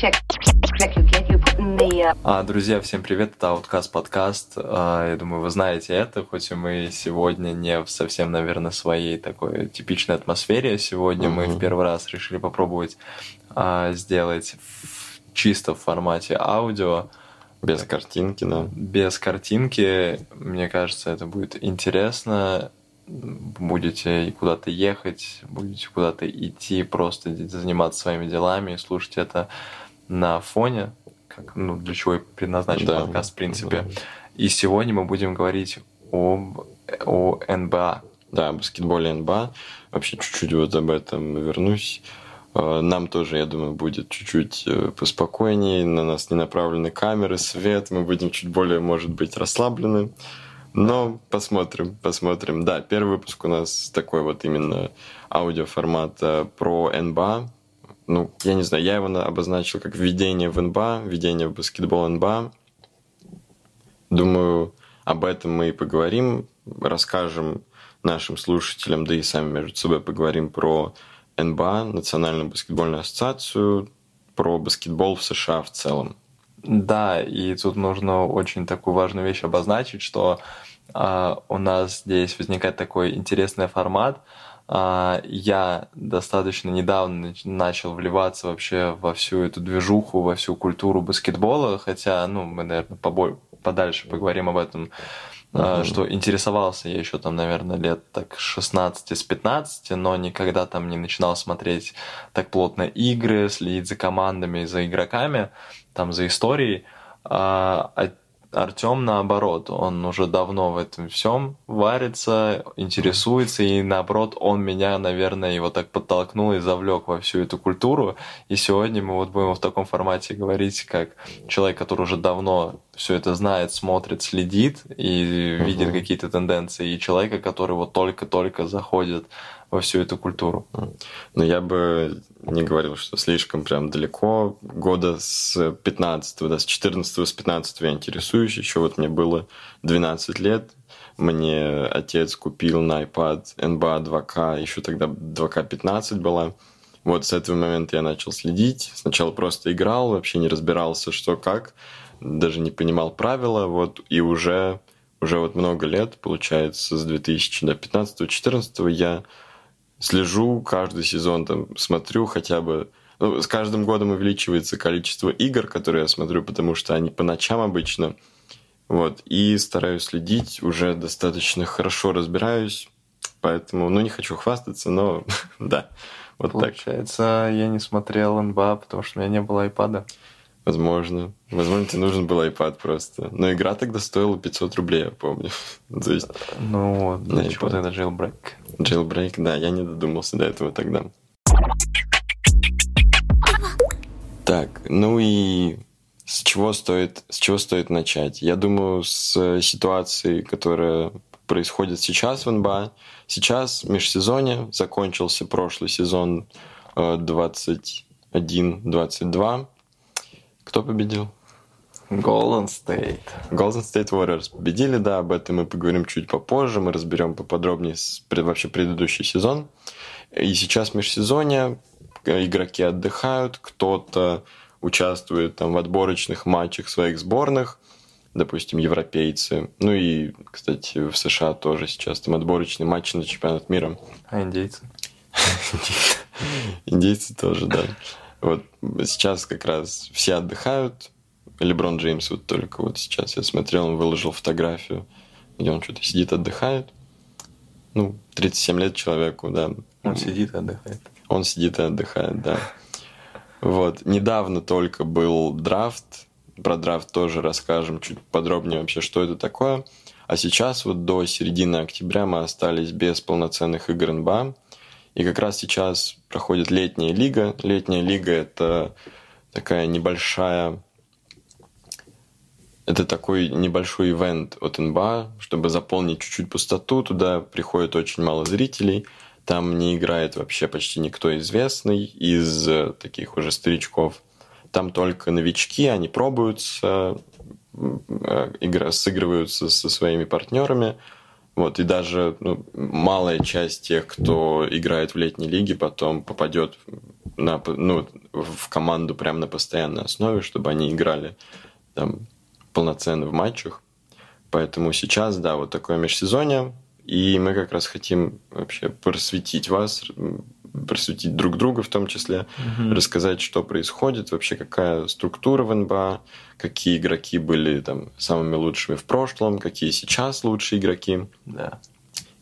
check, check you kid. You put in the uh, А, друзья, всем привет, это Outcast подкаст. А, я думаю, вы знаете это, хоть и мы сегодня не в совсем, наверное, своей такой типичной атмосфере. Сегодня мы в первый раз решили попробовать а, сделать в- чисто в формате аудио, Без картинки, да. без картинки. Мне кажется, это будет интересно. Будете куда-то ехать, будете куда-то идти, просто заниматься своими делами и слушать это на фоне, как, ну, для чего и предназначен Да. подкаст, в принципе. Да. И сегодня мы будем говорить об, о НБА. Да, о баскетболе НБА. Вообще чуть-чуть вот об этом вернусь. Э, Нам тоже, я думаю, будет чуть-чуть э, поспокойнее. На нас не направлены камеры, свет. Мы будем чуть более, может быть, расслаблены. Но посмотрим, посмотрим. Да, первый выпуск у нас такой вот именно аудиоформат про НБА. Ну, я не знаю, я его на- обозначил как введение в НБА, введение в баскетбол НБА. Думаю, об этом мы и поговорим, расскажем нашим слушателям, да и сами между собой поговорим про НБА, Национальную баскетбольную ассоциацию, про баскетбол в США в целом. Да, и тут нужно очень такую важную вещь обозначить, что а, у нас здесь возникает такой интересный формат. А, я достаточно недавно нач- начал вливаться вообще во всю эту движуху, во всю культуру баскетбола, хотя, ну, мы, наверное, побо- подальше поговорим об этом, Мгм. что интересовался я еще там, наверное, лет так 16 с 15, но никогда там не начинал смотреть так плотно игры, следить за командами, за игроками, там за историей. А Артем наоборот, он уже давно в этом всем варится, интересуется, и наоборот, он меня, наверное, его так подтолкнул и завлек во всю эту культуру. И сегодня мы вот будем в таком формате говорить, как человек, который уже давно все это знает, смотрит, следит и видит Мгм. какие-то тенденции, и человека, который вот только-только заходит во всю эту культуру. Но я бы не говорил, что слишком прям далеко. Года с 15 да, с 14 с 15 я интересуюсь. Еще вот мне было 12 лет. Мне отец купил на iPad NBA 2K, еще тогда 2K15 была. Вот с этого момента я начал следить. Сначала просто играл, вообще не разбирался, что как. Даже не понимал правила. Вот, и уже, уже вот много лет, получается, с 2015-2014 я слежу каждый сезон, там, смотрю хотя бы... Ну, с каждым годом увеличивается количество игр, которые я смотрю, потому что они по ночам обычно. Вот. И стараюсь следить, уже достаточно хорошо разбираюсь. Поэтому, ну, не хочу хвастаться, но да, вот так. Получается, я не смотрел НБА, потому что у меня не было айпада. Возможно. Возможно, тебе нужен был iPad просто. Но игра тогда стоила 500 рублей, я помню. То есть Ну, для чего iPad. тогда jailbreak? jailbreak, да, я не додумался до этого тогда. Так, ну и с чего стоит, с чего стоит начать? Я думаю, с ситуации, которая происходит сейчас в НБА. Сейчас межсезонье, закончился прошлый сезон э, 21-22. Кто победил? Golden State. Golden State Warriors победили, да, об этом мы поговорим чуть попозже, мы разберем поподробнее вообще предыдущий сезон. И сейчас межсезонье, э, игроки отдыхают, кто-то участвует там в отборочных матчах своих сборных, допустим, европейцы. Ну и, кстати, в США тоже сейчас там отборочные матчи на чемпионат мира. А индейцы? Индейцы тоже, да. Вот сейчас как раз все отдыхают. Леброн Джеймс вот только вот сейчас я смотрел, он выложил фотографию, где он что-то сидит, отдыхает. Ну, 37 лет человеку, да. Он сидит и отдыхает. Он сидит и отдыхает, да. Вот. Недавно только был драфт. Про драфт тоже расскажем чуть подробнее вообще, что это такое. А сейчас вот до середины октября мы остались без полноценных игр НБА. И как раз сейчас проходит летняя лига. Летняя лига – это такая небольшая... Это такой небольшой ивент от НБА, чтобы заполнить чуть-чуть пустоту. Туда приходит очень мало зрителей. Там не играет вообще почти никто известный из таких уже старичков. Там только новички, они пробуются, э, игра, сыгрываются со своими партнерами. Вот, и даже ну, малая часть тех, кто играет в летней лиге, потом попадет на, ну, в команду прямо на постоянной основе, чтобы они играли там полноценно в матчах. Поэтому сейчас, да, вот такое межсезонье, и мы как раз хотим вообще просветить вас, просветить друг друга в том числе, угу. рассказать, что происходит, вообще какая структура в НБА, какие игроки были там самыми лучшими в прошлом, какие сейчас лучшие игроки. Да.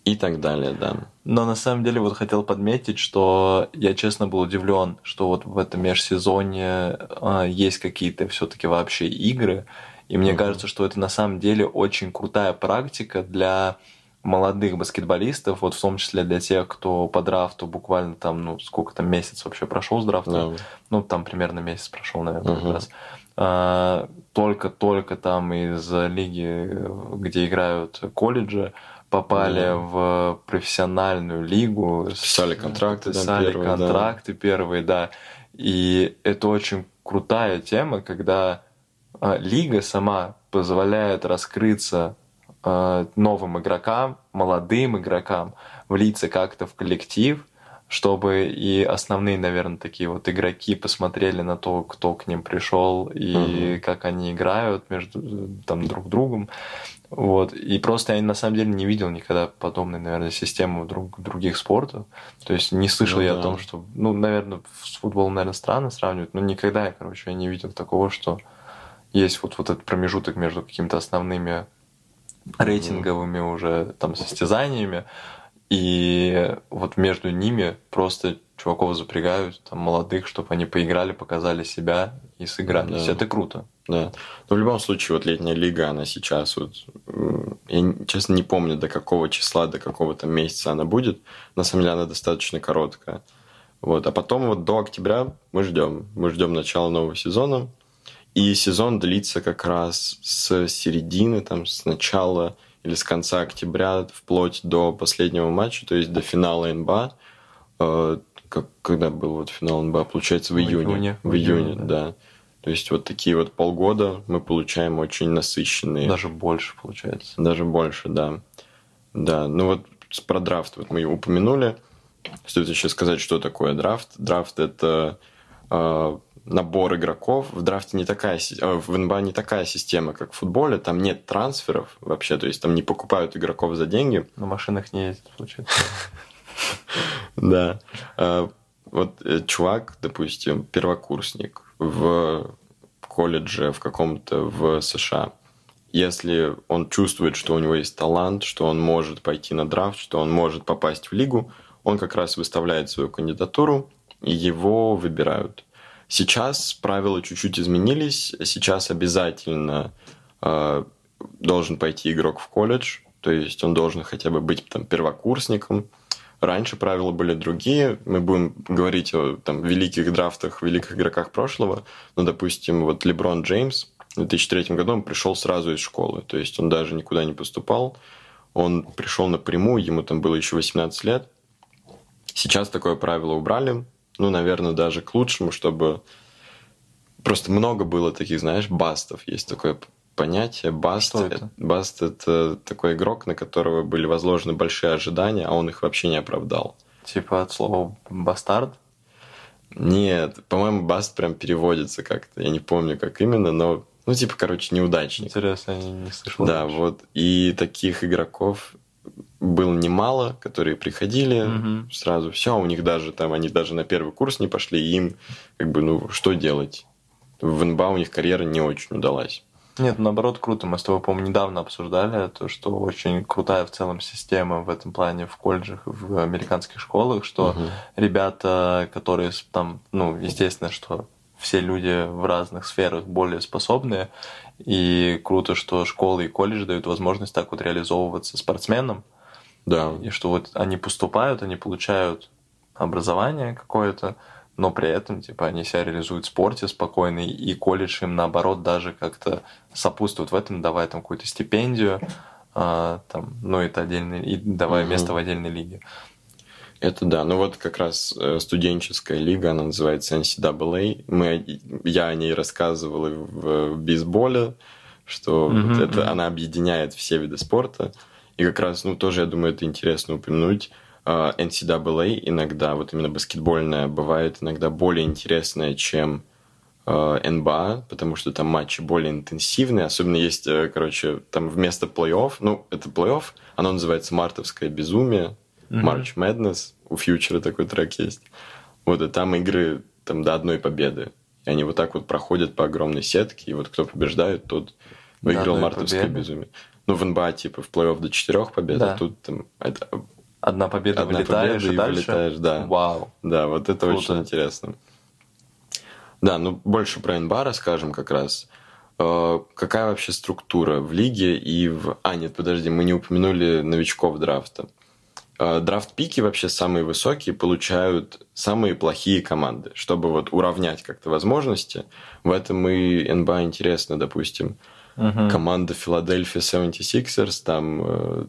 И так далее, да. Но на самом деле вот хотел подметить, что я честно был удивлен, что вот в этом межсезонье а, есть какие-то все-таки вообще игры. И мне mm кажется, что это на самом деле очень крутая практика для молодых баскетболистов, вот в том числе для тех, кто по драфту буквально там, ну, сколько там, месяц вообще прошел с драфта, yeah. ну, там примерно месяц прошел, наверное, uh-huh. как раз. А, только-только там из лиги, где играют колледжи, попали yeah. в профессиональную лигу. Писали контракты, писали да, первые, контракты да. первые, да. И это очень крутая тема, когда а, лига сама позволяет раскрыться Э, новым игрокам, молодым игрокам влиться как-то в коллектив, чтобы и основные, наверное, такие вот игроки посмотрели на то, кто к ним пришел и угу. как они играют между там друг другом. Вот. И просто я на самом деле не видел никогда подобной, наверное, системы в друг, других спортах. То есть не слышал ну, я да. о том, что, ну, наверное, с футболом, наверное, странно сравнивать, но никогда я, короче, я не видел такого, что есть вот, вот этот промежуток между какими-то основными рейтинговыми уже там состязаниями, и вот между ними просто чуваков запрягают, там, молодых, чтобы они поиграли, показали себя и сыграли. Да. Это круто. Да. Но в любом случае, вот летняя лига, она сейчас вот... Я, честно, не помню, до какого числа, до какого то месяца она будет. На самом деле, она достаточно короткая. Вот. А потом вот до октября мы ждем. Мы ждем начала нового сезона. И сезон длится как раз с середины, там, с начала или с конца октября вплоть до последнего матча, то есть до финала НБА. Э, как, когда был вот финал НБА? Получается, в, в июне. июне. В июне, да. да. То есть вот такие вот полгода мы получаем очень насыщенные. Даже больше получается. Даже больше, да. Да, ну вот про драфт вот мы упомянули. Стоит еще сказать, что такое драфт. Драфт это э, набор игроков. В драфте не такая, э, в НБА не такая система, как в футболе. Там нет трансферов вообще, то есть там не покупают игроков за деньги. На машинах не ездят, получается. Да. Э, вот э, чувак, допустим, первокурсник в колледже в каком-то в США. Если он чувствует, что у него есть талант, что он может пойти на драфт, что он может попасть в лигу, он как раз выставляет свою кандидатуру, и его выбирают. Сейчас правила чуть-чуть изменились. Сейчас обязательно э, должен пойти игрок в колледж, то есть он должен хотя бы быть там первокурсником. Раньше правила были другие. Мы будем говорить о там, великих драфтах, великих игроках прошлого. Но, допустим, вот Леброн Джеймс в 2003 году он пришел сразу из школы. То есть он даже никуда не поступал. Он пришел напрямую, ему там было еще 18 лет. Сейчас такое правило убрали ну, наверное, даже к лучшему, чтобы просто много было таких, знаешь, бастов. Есть такое понятие баст. Что это? Баст это такой игрок, на которого были возложены большие ожидания, а он их вообще не оправдал. Типа от слова бастард? Нет, по-моему, баст прям переводится как-то. Я не помню, как именно, но ну, типа, короче, неудачник. Интересно, я не слышал. Да, раньше. вот. И таких игроков было немало, которые приходили угу. сразу, все, у них даже там, они даже на первый курс не пошли, и им как бы, ну, что делать? В НБА у них карьера не очень удалась. Нет, наоборот, круто. Мы с тобой, по-моему, недавно обсуждали то, что очень крутая в целом система в этом плане в колледжах, в американских школах, что угу. ребята, которые там, ну, естественно, что все люди в разных сферах более способные, и круто, что школы и колледж дают возможность так вот реализовываться спортсменам. Да. И что вот они поступают, они получают образование какое-то, но при этом, типа, они себя реализуют в спорте спокойно, и колледж им, наоборот, даже как-то сопутствует в этом, давая там какую-то стипендию, а, там, ну, это отдельный, и давая угу. место в отдельной лиге. Это да. Ну вот как раз э, студенческая лига, она называется NCAA. Мы, я о ней рассказывал в, в бейсболе, что mm-hmm. вот это, она объединяет все виды спорта. И как раз, ну, тоже, я думаю, это интересно упомянуть. NCAA иногда, вот именно баскетбольная, бывает иногда более интересная, чем НБА, потому что там матчи более интенсивные, особенно есть, э, короче, там вместо плей-офф, ну, это плей-офф, оно называется «Мартовское безумие», March Madness, у Фьючера такой трек есть. Вот, и там игры там до одной победы. И они вот так вот проходят по огромной сетке, и вот кто побеждает, тот выиграл мартовское победы. безумие. Ну, в НБА, типа, в плей-офф до четырех побед, Да. а тут там это- Одна победа Одна вылетаешь победа и и дальше. вылетаешь, да. Вау. Да, вот это Круто. очень интересно. Да, ну больше про НБА расскажем как раз. Э, Какая вообще структура в лиге и в... А, нет, подожди, мы не упомянули новичков драфта. Э, Драфт-пики вообще самые высокие получают самые плохие команды. Чтобы вот уравнять как-то возможности, в этом и НБА интересно, допустим. Мгм. Команда Philadelphia 76ers там э,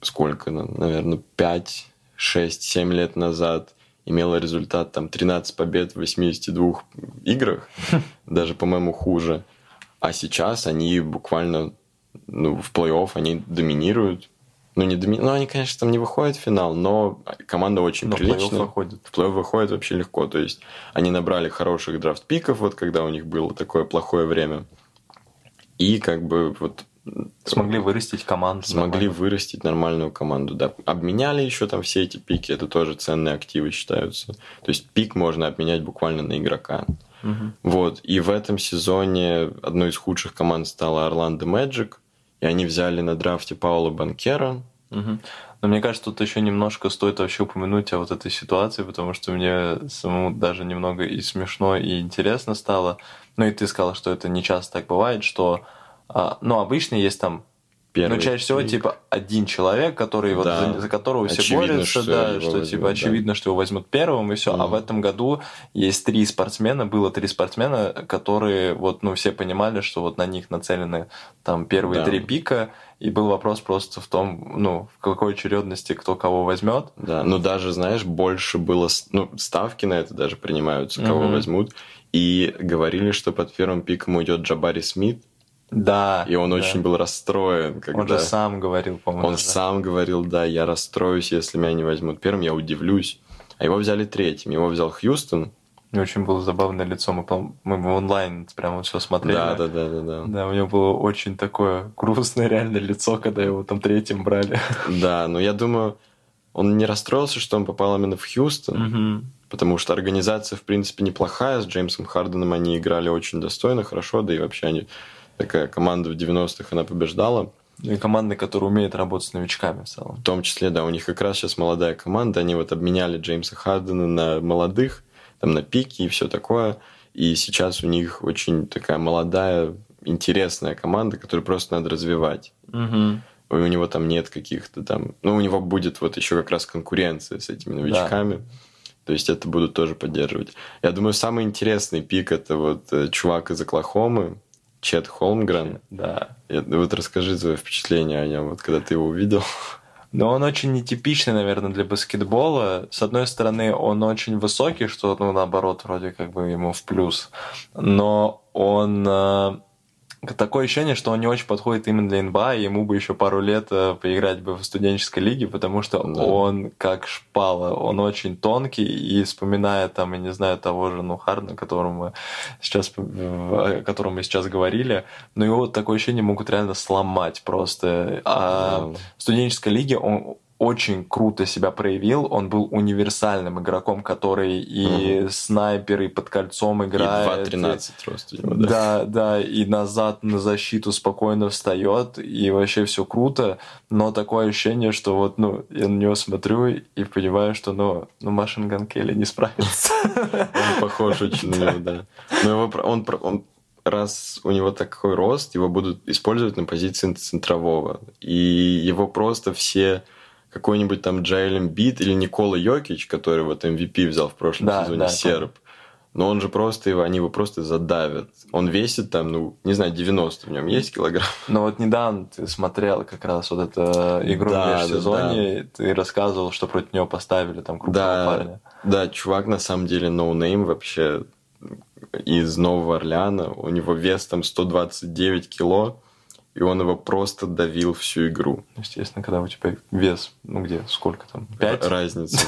сколько, наверное, 5, 6, 7 лет назад имела результат там 13 побед в 82 играх, даже, по-моему, хуже. А сейчас они буквально ну, в плей-офф они доминируют. Ну, не доми... ну, они, конечно, там не выходят в финал, но команда очень Но в плей-офф приличная. выходит. В плей-офф выходит вообще легко. То есть они набрали хороших драфт-пиков, вот когда у них было такое плохое время. И как бы вот Смогли вырастить команду. смогли нормально. вырастить нормальную команду. Да. Обменяли еще там все эти пики, это тоже ценные активы считаются. То есть пик можно обменять буквально на игрока. Мгм. Вот. И в этом сезоне одной из худших команд стала Орландо Мэджик. И они взяли на драфте Паула Банкера. Мгм. Но мне кажется, тут еще немножко стоит вообще упомянуть о вот этой ситуации, потому что мне самому даже немного и смешно, и интересно стало. Ну и ты сказал, что это не часто так бывает, что а, ну, обычно есть там Первый ну, чаще всего, пик. типа, один человек, который вот Да. за, за которого все Очевидно, борются, что да, что возьмут, типа да. очевидно, что его возьмут первым, и все. А Мгм. в этом году есть три спортсмена, было три спортсмена, которые вот, ну, все понимали, что вот на них нацелены там первые Да. три пика, и был вопрос просто в том, ну, в какой очередности кто кого возьмет. Да, ну даже, знаешь, больше было... Ну, ставки на это даже принимаются, кого Мгм. возьмут. И говорили, что под первым пиком уйдет Джабари Смит. Да. И он да. очень был расстроен, когда... Он же сам говорил, по-моему. Он даже. сам говорил, да, я расстроюсь, если меня не возьмут первым, я удивлюсь. А его взяли третьим. Его взял Хьюстон. Него очень было забавное лицо. Мы, мы в онлайн прямо все смотрели. Да, да, да, да, да. Да, у него было очень такое грустное реально лицо, когда его там третьим брали. Да, но я думаю, он не расстроился, что он попал именно в Хьюстон, Мгм. Потому что организация, в принципе, неплохая. С Джеймсом Харденом они играли очень достойно, хорошо, да и вообще они такая команда в 90-х, она побеждала. И команда, которая умеет работать с новичками в целом. В том числе, да, у них как раз сейчас молодая команда, они вот обменяли Джеймса Хардена на молодых, там на пики и все такое. И сейчас у них очень такая молодая, интересная команда, которую просто надо развивать. И у него там нет каких-то там... Ну, у него будет вот еще как раз конкуренция с этими новичками. То есть это будут тоже поддерживать. Я думаю, самый интересный пик это вот э, чувак из Оклахомы, Чет Холмгрен. Да. Я- Вот расскажи свое впечатление о нем, вот когда ты его увидел. Но он очень нетипичный, наверное, для баскетбола. С одной стороны, он очень высокий, что, ну, наоборот, вроде как бы ему в плюс. Но он... Такое ощущение, что он не очень подходит именно для НБА, и ему бы еще пару лет э, поиграть бы в студенческой лиге, потому что Да. он как шпала, он очень тонкий, и вспоминая там, я не знаю, того же, ну, Хардена, о котором мы сейчас, о котором мы сейчас говорили, но его такое ощущение могут реально сломать просто. А Да. в студенческой лиге он очень круто себя проявил. Он был универсальным игроком, который и снайпер, и под кольцом И играет. 2.13 рост у него, да. Да, да, и назад на защиту спокойно встает, и вообще все круто, но такое ощущение, что вот, ну, я на него смотрю и понимаю, что, ну, ну Машин Ган Келли не справится. Он похож очень на него, да. Но его, он, он, раз у него такой рост, его будут использовать на позиции центрового. И его просто все какой-нибудь там Джайлем Бит или Никола Йокич, который вот MVP взял в прошлом Да, сезоне да, серб. Но он же просто его, они его просто задавят. Он весит там, ну, не знаю, 90 в нем есть килограмм. Но вот недавно ты смотрел как раз вот эту игру Да, в да, межсезонье, и ты рассказывал, что против него поставили там крупного Да, парня. да, чувак на самом деле no-name вообще из Нового Орлеана. У него вес там 129 кило. И он его просто давил всю игру. Естественно, когда у тебя вес, ну где, сколько там, 5? Разница.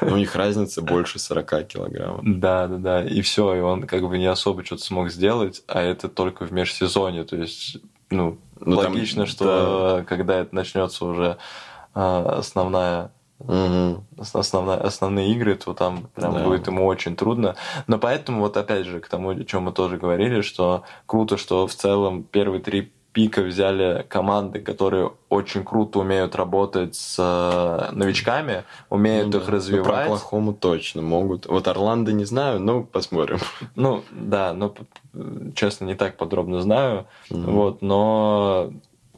У них разница больше 40 килограммов. Да, да, да. И все, и он как бы не особо что-то смог сделать, а это только в межсезонье. То есть, ну, Ну, логично, что когда это начнется уже а, основная Ос- основная, основные игры, то там прям Да. будет ему очень трудно. Но поэтому вот опять же к тому, о чем мы тоже говорили, что круто, что в целом первые три пика взяли команды, которые очень круто умеют работать с э, новичками, умеют Ну их да. Ну, Про развивать. Оклахому точно могут. Вот Орландо не знаю, но посмотрим. Ну, да, но, честно, не так подробно знаю. Мгм. Вот, но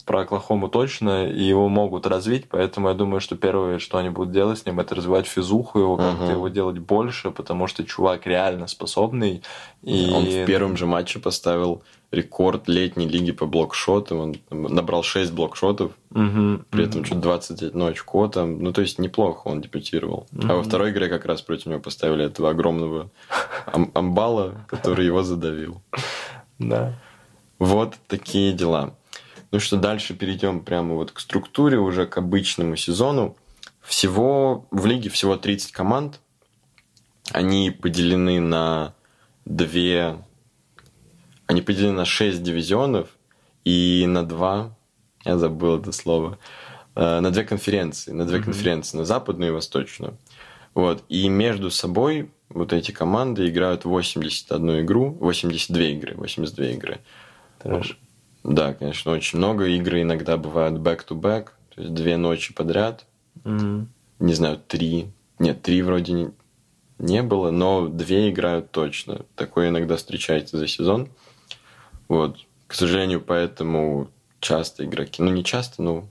про Оклахому точно, и его могут развить, поэтому я думаю, что первое, что они будут делать с ним, это развивать физуху его, как-то Мгм. его делать больше, потому что чувак реально способный. И... Он в первом же матче поставил рекорд летней лиги по блокшотам. Он набрал 6 блокшотов, Мгм, при этом что-то 21 очко там. Ну, то есть неплохо он дебютировал. А во второй игре как раз против него поставили этого огромного ам- амбала, который его задавил. Да. Вот такие дела. Ну что, дальше перейдем прямо вот к структуре, уже к обычному сезону. Всего в лиге всего 30 команд. Они поделены на две... Они поделены на 6 дивизионов и на два... Я забыл это слово. э, На две конференции. На две Мгм. конференции. На западную и восточную. Вот. И между собой вот эти команды играют 81 игру, 82 игры, 82 игры. Трэш. Да, конечно, очень много. Игры иногда бывают back-to-back, то есть две ночи подряд. Мгм. Не знаю, три. Нет, три вроде не, не было, но две играют точно. Такое иногда встречается за сезон. Вот. К сожалению, поэтому часто игроки, ну не часто, но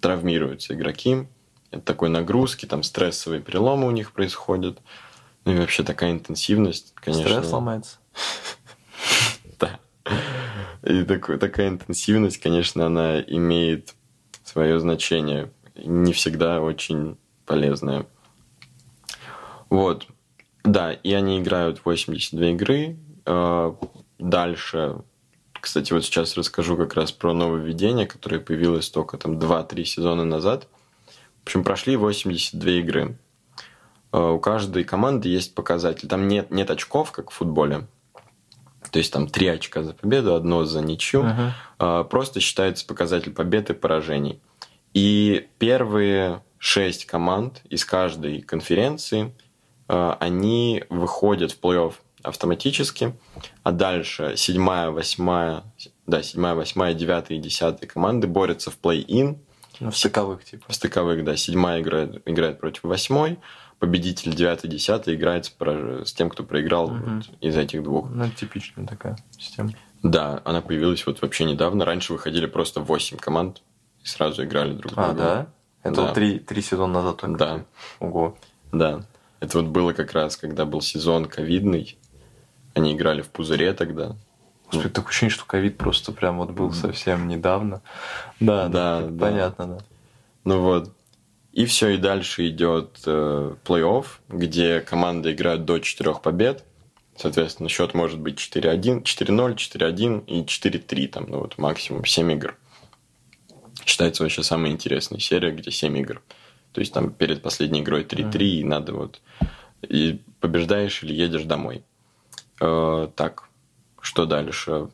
травмируются игроки. Это такой нагрузки, там стрессовые переломы у них происходят. Ну и вообще такая интенсивность, конечно. Стресс ломается. И такой, такая интенсивность, конечно, она имеет свое значение. Не всегда очень полезное. Вот. Да, и они играют 82 игры. Э, Дальше, кстати, вот сейчас расскажу как раз про нововведение, которое появилось только там 2-3 сезона назад. В общем, прошли 82 игры. Э, У каждой команды есть показатель. Там нет, нет очков, как в футболе. То есть там три очка за победу, одно за ничью. А, Просто считается показатель побед и поражений. И первые шесть команд из каждой конференции, а, они выходят в плей-офф автоматически, а дальше седьмая, восьмая, да, седьмая, восьмая, девятая и десятая команды борются в плей-ин, Ну, в стыковых, типа. в стыковых, да, седьмая играет, играет против восьмой, победитель девятый, десятый играет с, с тем, кто проиграл Мгм. вот из этих двух. Ну, это типичная такая система. Да, она появилась вот вообще недавно. Раньше выходили просто 8 команд и сразу играли друг с А, да? Это Да. вот три, три сезона назад только. Да, Ого. да. Это вот было как раз, когда был сезон ковидный. Они играли в пузыре тогда. Господи, такое ощущение, что ковид просто прям вот был совсем недавно. Да, Да, да, да. понятно, да. Ну вот. И все, и дальше идет э, плей-офф, где команды играют до 4 побед. Соответственно, счет может быть 4-1, 4-0, 4-1 и 4-3, там, ну вот максимум 7 игр. Считается вообще самая интересная серия, где 7 игр. То есть там перед последней игрой 3-3, и надо вот... И побеждаешь или едешь домой. Э, так, что дальше?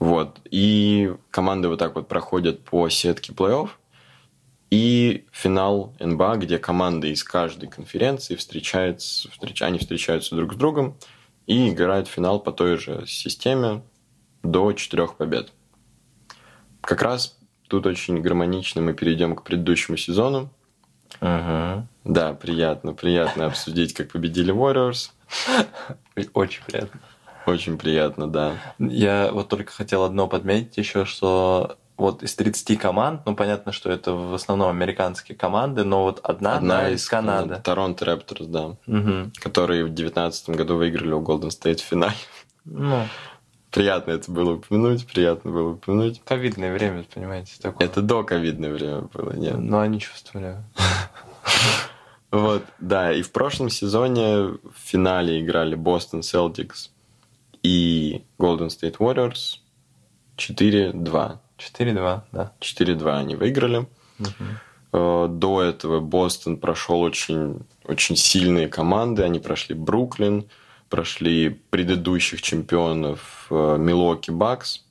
Вот. И команды вот так вот проходят по сетке плей-офф. И финал НБА, где команды из каждой конференции встречаются, встреч... они встречаются друг с другом и играют финал по той же системе до четырех побед. Как раз тут очень гармонично мы перейдем к предыдущему сезону. Угу. Да, приятно, приятно обсудить, как победили Warriors. Очень приятно. Очень приятно, да. Я вот только хотел одно подметить еще, что вот из 30 команд, ну понятно, что это в основном американские команды, но вот одна, одна из Канады. Торонто Raptors, да. Мгм. Которые в 2019 году выиграли у Golden State в финале. Ну, Приятно это было упомянуть, приятно было упомянуть. ковидное время, понимаете, такое. Это до ковидное время было, нет. Но они чувствовали. Вот, да, и в прошлом сезоне в финале играли Boston Celtics и Golden State Warriors. 4-2. 4-2, да. 4-2 они выиграли. Э, До этого Бостон прошел очень, очень сильные команды. Они прошли Бруклин, прошли предыдущих чемпионов э, Милоки Бакс.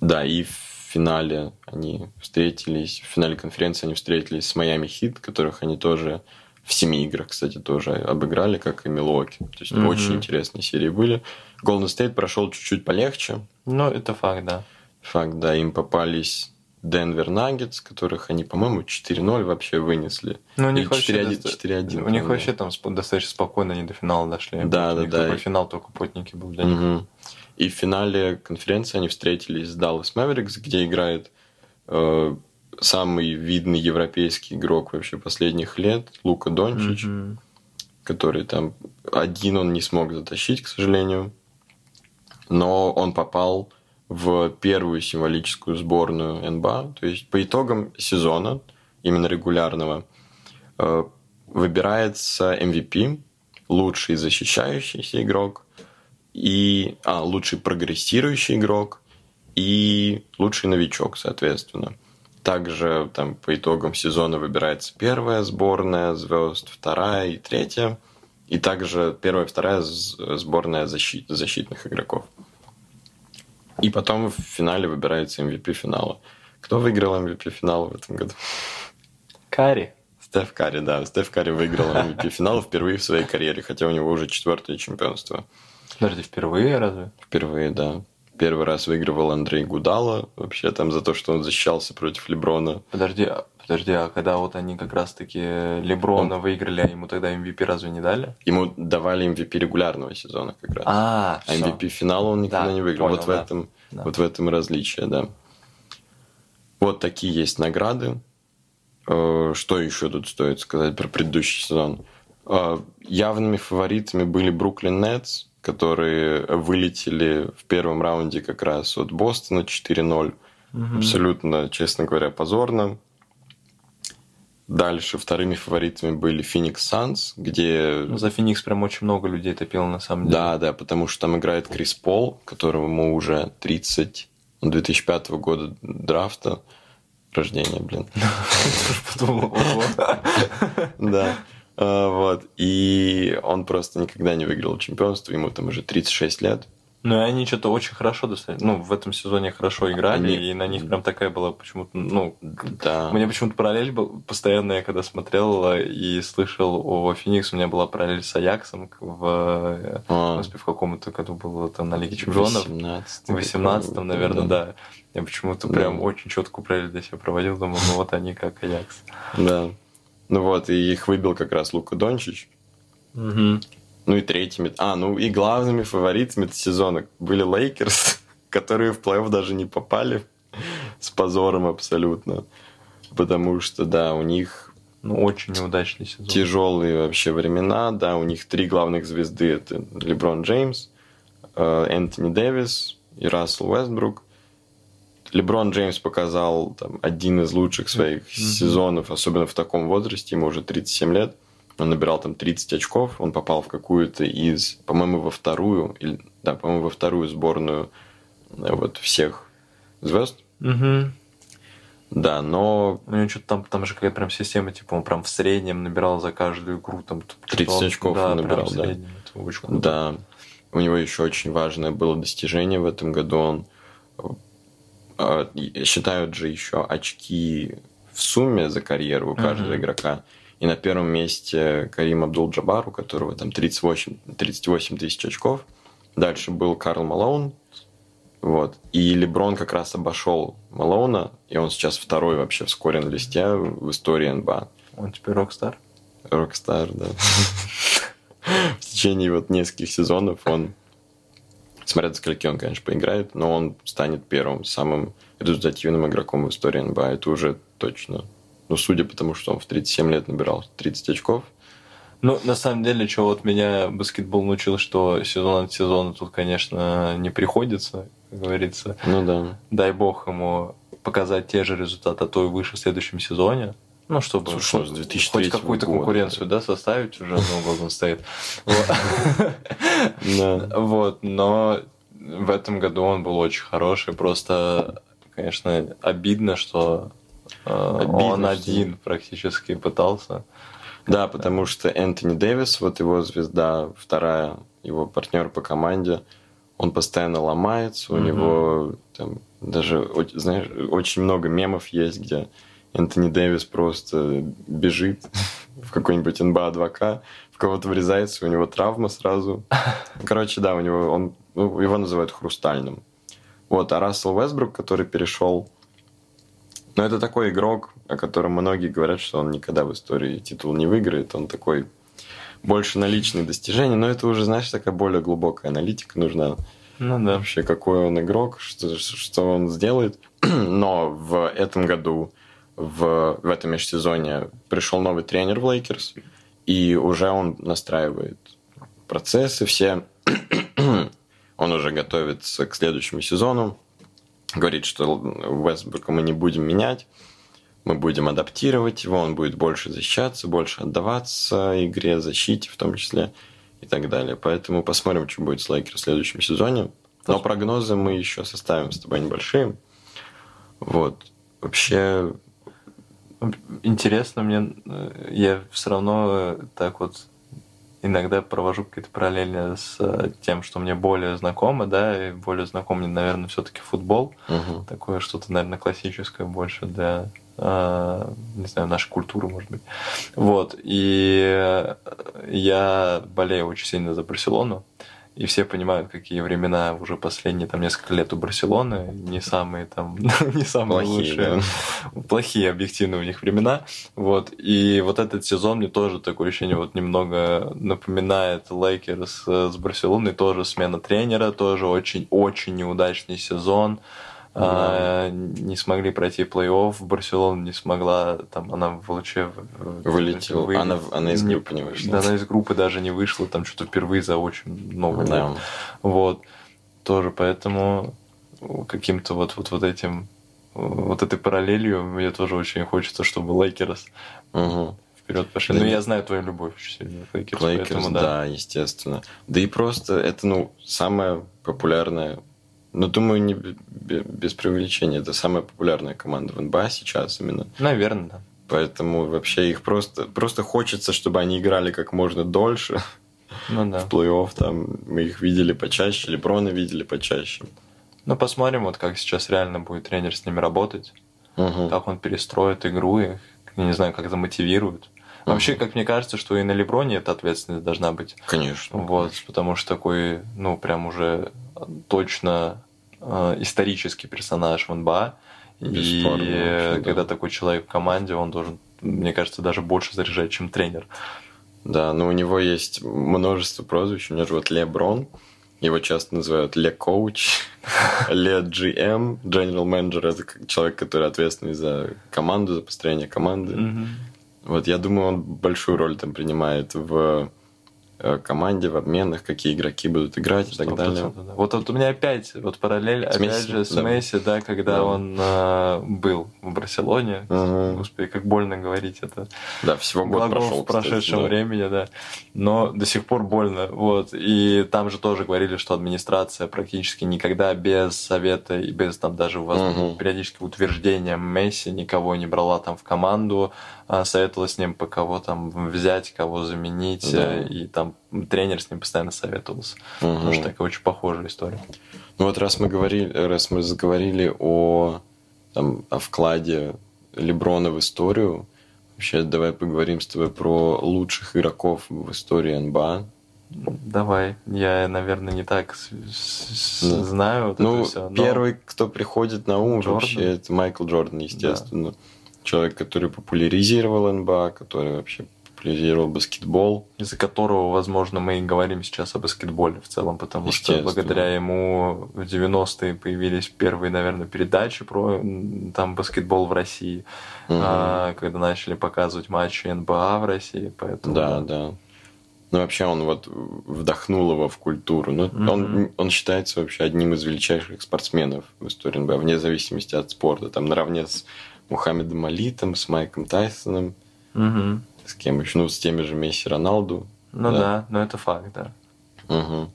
Да, и в финале они встретились, в финале конференции они встретились с Майами Хит, которых они тоже в семи играх, кстати, тоже обыграли, как и Милоки. То есть Мгм. очень интересные серии были. Голден Стейт прошел чуть-чуть полегче. Ну, это факт, да. Факт, да, им попались Денвер Наггетс, которых они, по-моему, 4-0 вообще вынесли. Ну, у них вообще 4-1, доста- 4-1, У них по-моему. вообще там достаточно спокойно они до финала дошли. Да, да, да. Такой финал только потненький был для них. Мгм. И в финале конференции они встретились с Dallas Mavericks, где играет э, самый видный европейский игрок вообще последних лет, Лука Дончич, Мгм. который там один он не смог затащить, к сожалению, но он попал в первую символическую сборную НБА. То есть по итогам сезона, именно регулярного, э, выбирается MVP, лучший защищающийся игрок, и а, лучший прогрессирующий игрок и лучший новичок, соответственно. Также там по итогам сезона выбирается первая сборная звезд, вторая и третья. И также первая и вторая сборная защит- защитных игроков. И потом в финале выбирается MVP финала. Кто выиграл MVP финала в этом году? Кари. Стеф Карри, да. Стеф Карри выиграл MVP финал впервые в своей карьере, хотя у него уже четвертое чемпионство. Подожди, впервые разве? Впервые, да. Первый раз выигрывал Андрей Гудала, вообще там за то, что он защищался против Леброна. Подожди, а- подожди, а когда вот они как раз-таки Леброна выиграли, а ему тогда MVP разве не дали? Ему давали MVP регулярного сезона как раз. А, А MVP финала он никогда Да, не выиграл. понял, вот, в да. этом, Да. вот в этом различие, да. Вот такие есть награды. Э, Что еще тут стоит сказать про предыдущий сезон? Э, Явными фаворитами были Бруклин Нетс, которые вылетели в первом раунде как раз от Бостона 4-0. Абсолютно, честно говоря, позорно. Дальше вторыми фаворитами были Феникс Санс, где Ну, за Феникс прям очень много людей топило на самом деле. да, да, потому что там играет Крис Пол, которому уже 30, он 2005 года драфта, рождения, блин. Да. А, Вот. И он просто никогда не выиграл чемпионство, ему там уже 36 лет. Ну, и они что-то очень хорошо достаточно. Ну, в этом сезоне хорошо играли, Они- и на них прям такая была почему-то, ну, Да. У меня почему-то параллель был постоянно, я когда смотрел э, и слышал о Феникс, у меня была параллель с Аяксом в, э, А, господи, в каком-то году было там на Лиге Чемпионов. 18 В 18 наверное, да. Я почему-то Да. прям очень четкую параллель для себя проводил, думал, ну вот они как Аякс. Да. Ну вот, и их выбил как раз Лука Дончич. Ну и третьими... А, ну и главными фаворитами сезона были Лейкерс, которые в плей-офф даже не попали с позором абсолютно. Потому что, да, у них Ну, очень неудачный сезон. тяжелые вообще времена, да, у них три главных звезды это Леброн Джеймс, э, Энтони Дэвис и Рассел Уэстбрук. Леброн Джеймс показал там, один из лучших своих сезонов, особенно в таком возрасте, ему уже 37 лет. Он набирал там 30 очков, он попал в какую-то из, по-моему, во вторую, или, да, по-моему, во вторую сборную э, вот всех звезд. Мгм. Да, но У него что-то там, там же какая-то прям система, типа он прям в среднем набирал за каждую игру там что-то 30 он- очков да, он набирал, да. среднем. Да, у него еще очень важное было достижение в этом году. Он э, э, считают же еще очки в сумме за карьеру у каждого Мгм. игрока. И на первом месте Карим Абдул-Джабар, у которого там 38, 38 тысяч очков. Дальше был Карл Малоун. Вот. И Леброн как раз обошел Малоуна, и он сейчас второй вообще вскоре на листе в истории НБА. Он теперь rockstar. Rockstar, да. В течение вот нескольких сезонов он, смотря до скольки он, конечно, поиграет, но он станет первым, самым результативным игроком в истории НБА. Это уже точно. Ну, судя по тому, что он в 37 лет набирал 30 очков. Ну, на самом деле, что вот меня баскетбол научил, что сезон от сезона тут, конечно, не приходится, как говорится. Ну да. Дай бог ему показать те же результаты, а то и выше в следующем сезоне. Ну, чтобы Слушай, ну, хоть 2003 какую-то года. конкуренцию, да, составить уже, ну. Вот. Да. Вот, но в этом году он был очень хороший. Просто, конечно, обидно, что э, Обидно, он что- один практически пытался. Да, потому что Энтони Дэвис, вот его звезда, вторая, его партнер по команде, он постоянно ломается, у Мгм. него там даже, знаешь, очень много мемов есть, где Энтони Дэвис просто бежит в какой-нибудь НБА 2К, в кого-то врезается, у него травма сразу. Короче, да, у него он, ну, его называют хрустальным. Вот, а Рассел Вестбрук, который перешел но это такой игрок, о котором многие говорят, что он никогда в истории титул не выиграет. Он такой больше на личные достижения, но это уже, знаешь, такая более глубокая аналитика нужна. Ну да. Вообще, какой он игрок, что, что он сделает. Но в этом году, в, в этом межсезонье, пришел новый тренер в Лейкерс, и уже он настраивает процессы все. он уже готовится к следующему сезону. Говорит, что Вестбрука мы не будем менять, мы будем адаптировать его, он будет больше защищаться, больше отдаваться игре, защите в том числе и так далее. Поэтому посмотрим, что будет с Лейкерс в следующем сезоне. Но прогнозы мы еще составим с тобой небольшие. Вот. Вообще, Интересно мне, э, я все равно э, так вот иногда провожу какие-то параллели с э, тем, что мне более знакомо, да, и более знаком мне, наверное, все-таки футбол. мгм. Такое что-то, наверное, классическое больше для, э, не знаю, нашей культуры, может быть. Вот. И я болею очень сильно за Барселону. И все понимают, какие времена уже последние там несколько лет у Барселоны не самые там не самые Плохие, лучшие, плохие объективно у них времена. Вот. И вот этот сезон мне тоже такое ощущение вот немного напоминает Лейкерс э, с Барселоной. Тоже смена тренера, тоже очень-очень неудачный сезон. А, не смогли пройти плей-офф, Барселона не смогла, там она в- Вылетела. вы- Она- она из группы не вышла. Да, она из группы даже не вышла, там что-то впервые за очень много лет. Да. Вот. Тоже поэтому каким-то вот, вот, вот этим вот этой параллелью мне тоже очень хочется, чтобы Лейкерс Мгм. вперед пошли. Да Ну, не- я знаю твою любовь очень сильно к Лейкерс, Лейкерс, поэтому да. да. естественно. Да и просто это, ну, самая популярная, ну, думаю, не без преувеличения, это самая популярная команда в НБА сейчас именно. Наверное, да. Поэтому вообще их просто, просто хочется, чтобы они играли как можно дольше Ну да. в плей-офф. Там мы их видели почаще, Леброна видели почаще. Ну, посмотрим, вот как сейчас реально будет тренер с ними работать. Мгм. как он перестроит игру, и, я не знаю, как замотивирует. Вообще, как мне кажется, что и на Леброне эта ответственность должна быть. Конечно. Вот, потому что такой, ну, прям уже точно э, исторический персонаж в НБА. И вообще, да. когда такой человек в команде, он должен, мне кажется, даже больше заряжать, чем тренер. Да, но у него есть множество прозвищ. У него же вот Леброн, его часто называют Ле Коуч, Ле GM, General Manager, это человек, который ответственный за команду, за построение команды. Вот я думаю, он большую роль там принимает в команде, в обменах, какие игроки будут играть и так далее. да. Вот, вот у меня опять вот параллель, С опять Месси, же, с да. Месси, да, когда Да. он э, был в Барселоне. Мгм. Господи, как больно говорить это. Да, всего год прошел. в прошедшем да. времени, да. Но до сих пор больно. Вот. И там же тоже говорили, что администрация практически никогда без совета и без там даже возможно, Мгм. периодически утверждения Месси никого не брала там в команду, советовала с ним по кого там взять, кого заменить, Да. э, и там тренер с ним постоянно советовался. Мгм. Потому что такая очень похожая история. Ну вот раз мы говорили, раз мы заговорили о, там, о вкладе Леброна в историю, вообще давай поговорим с тобой про лучших игроков в истории НБА. Давай, я, наверное, не так Да. знаю вот ну, это все. первый, кто приходит на ум Джордан. вообще, это Майкл Джордан, естественно. Человек, который популяризировал НБА, который вообще популяризировал баскетбол. из-за которого, возможно, мы и говорим сейчас о баскетболе в целом, потому что благодаря ему в 90-е появились первые, наверное, передачи про там баскетбол в России, Мгм. а, когда начали показывать матчи НБА в России, поэтому Да, да. Ну, вообще он вот вдохнул его в культуру. Ну, Мгм. он, он считается вообще одним из величайших спортсменов в истории НБА, вне зависимости от спорта. Там наравне с Мухаммедом Али, там, с Майком Тайсоном, Мгм. с кем еще, ну, с теми же Месси Роналду. Ну Да. да. но это факт, да. Мгм.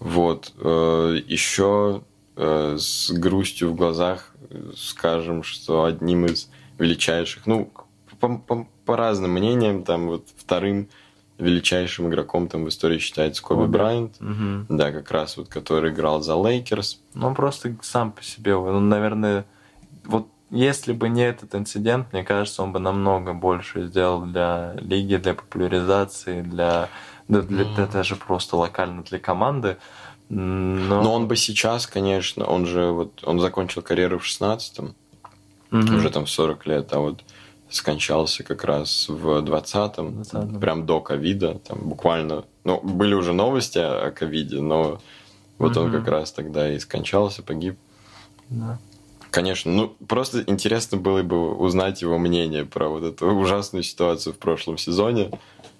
Вот. э, Еще э, с грустью в глазах скажем, что одним из величайших, ну, по, по- по разным мнениям, там вот вторым величайшим игроком там в истории считается Коби. Брайант. Мгм. Да, как раз вот, который играл за Лейкерс. Ну, он просто сам по себе, он, наверное, вот если бы не этот инцидент, мне кажется, он бы намного больше сделал для лиги, для популяризации, для, да, для- да даже просто локально для команды. Но, Но он бы сейчас, конечно, он же вот, он закончил карьеру в 16-м, Мгм. уже там в 40 лет, а вот скончался как раз в 20-м, 20-м. прям до ковида, там буквально, ну, были уже новости о ковиде, но вот он Мгм. как раз тогда и скончался, погиб. Да. Конечно, ну, просто интересно было бы узнать его мнение про вот эту ужасную ситуацию в прошлом сезоне,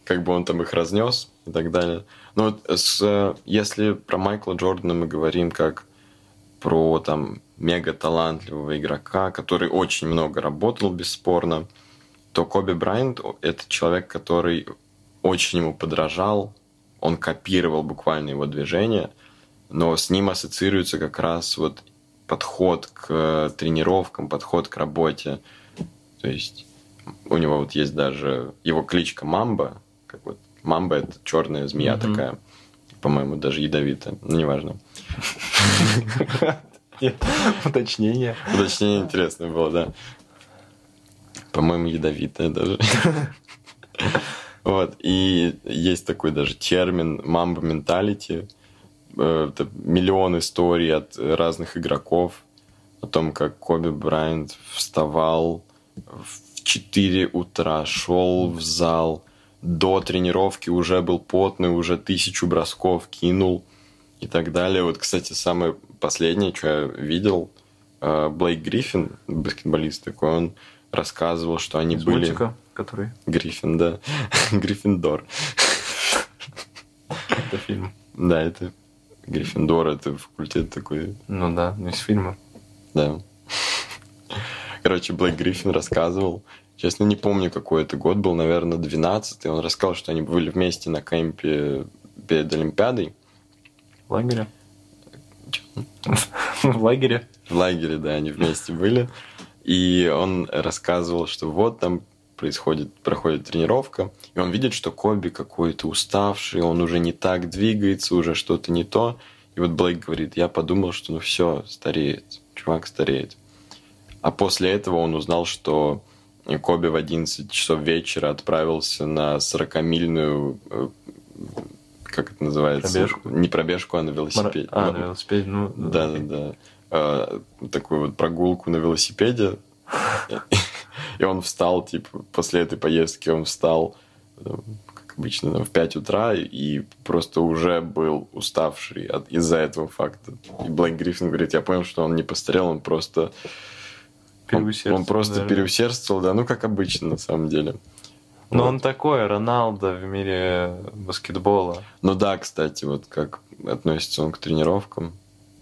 как бы он там их разнес и так далее. Ну, вот с, э, если про Майкла Джордана мы говорим как про там мега талантливого игрока, который очень много работал, бесспорно, то Коби Брайант — это человек, который очень ему подражал, он копировал буквально его движения, но с ним ассоциируется как раз вот подход к э, тренировкам, подход к работе. То есть у него вот есть даже его кличка Мамба, как вот Мамба это черная змея Мгм. такая, по-моему, даже ядовитая, ну неважно. Уточнение. Уточнение интересное было, да. По-моему, ядовитая даже. Вот. И есть такой даже термин мамба менталити. Это миллион историй от разных игроков о том, как Коби Брайант вставал в 4 утра, шел в зал, до тренировки уже был потный, уже тысячу бросков кинул и так далее. Вот, кстати, самое последнее, что я видел, э, Блейк Гриффин, баскетболист такой, он рассказывал, что они Из были... мультика, который... Гриффин, да. Гриффиндор. Это фильм. Да, это Гриффиндор, это факультет такой, Ну да, ну из фильма. да. Короче, Блейк Гриффин рассказывал, честно, не помню, какой это год был, наверное, 12-й. Он рассказал, что они были вместе на кемпе перед Олимпиадой. В лагере. В лагере. В лагере, да, они вместе были. И он рассказывал, что вот там происходит, проходит тренировка, и он видит, что Коби какой-то уставший, он уже не так двигается, уже что-то не то. И вот Блейк говорит, я подумал, что ну все, стареет, чувак стареет. А после этого он узнал, что Коби в 11 часов вечера отправился на 40-мильную, э, как это называется? Пробежку. Не пробежку, а на велосипеде. А, на велосипеде, ну... Да, да, да. А, Такую вот прогулку на велосипеде. И он встал, типа, после этой поездки он встал, э, как обычно, там, в 5 утра и просто уже был уставший от, из-за этого факта. И Блейк Гриффин говорит, я понял, что он не постарел, он просто... Он, он просто наверное. переусердствовал, да, ну, как обычно, на самом деле. Но Вот. он такой, Роналдо в мире баскетбола. Ну да, кстати, вот как относится он к тренировкам.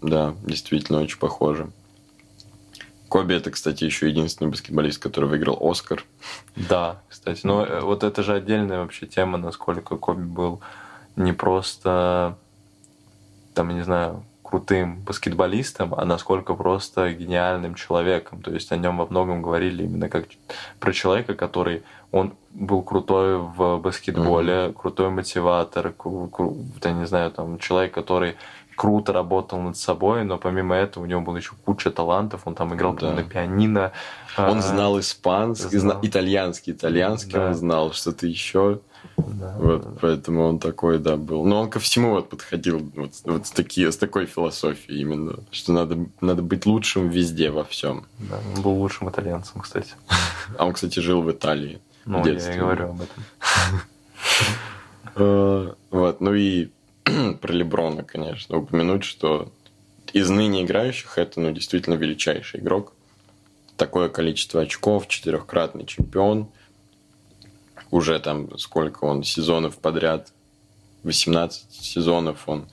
Да, действительно очень похоже. Коби это, кстати, еще единственный баскетболист, который выиграл Оскар. Да, кстати. Но э, вот это же отдельная вообще тема, насколько Коби был не просто, там, я не знаю, крутым баскетболистом, а насколько просто гениальным человеком. То есть о нем во многом говорили именно как про человека, который он был крутой в баскетболе, крутой мотиватор, кру- кру- я не знаю, там человек, который круто работал над собой, но помимо этого у него была еще куча талантов, он там играл Да. на пианино. Он а, знал испанский, знал. зна- итальянский, итальянский Да. он знал, что-то еще. да, Вот, да, поэтому он такой, да, был. Но он ко всему вот подходил вот, вот с, такие, с такой философией именно, что надо, надо быть лучшим везде, во всем. Да, он был лучшим итальянцем, кстати. А он, кстати, жил в Италии. Ну, в я и говорю об этом. Э, Вот, ну и про Леброна, конечно, упомянуть, что из ныне играющих это, ну, действительно величайший игрок. Такое количество очков, четырехкратный чемпион. Уже там сколько он сезонов подряд, 18 сезонов он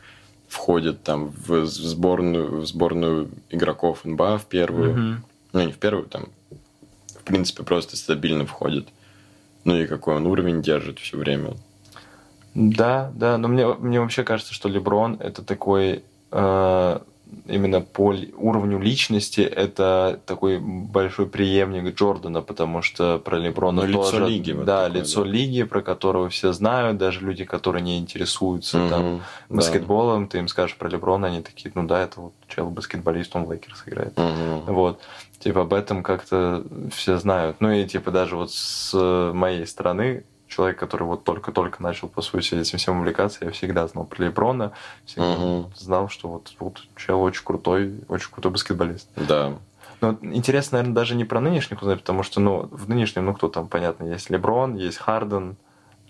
входит там в сборную, в сборную игроков НБА в первую. Мгм. Ну, не в первую, там, в принципе, просто стабильно входит. Ну и какой он уровень держит все время. Да, да, но мне, мне вообще кажется, что Леброн это такой э, именно по уровню личности это такой большой преемник Джордана, потому что про Леброна ну, тоже... лицо лиги. Вот да, такое, лицо да. лиги, про которого все знают, даже люди, которые не интересуются Мгм, там да. баскетболом, ты им скажешь про Леброна, они такие, ну да, это вот чел баскетболист, он в Лейкерс играет. Мгм. Вот. Типа об этом как-то все знают. Ну и типа даже вот с моей стороны, человек, который вот только-только начал, по сути, этим всем увлекаться, я всегда знал про Леброна, всегда Мгм. знал, что вот, вот чел очень крутой, очень крутой баскетболист. Да. Но интересно, наверное, даже не про нынешних узнать, потому что, ну, в нынешнем, ну, кто там, понятно, есть Леброн, есть Харден,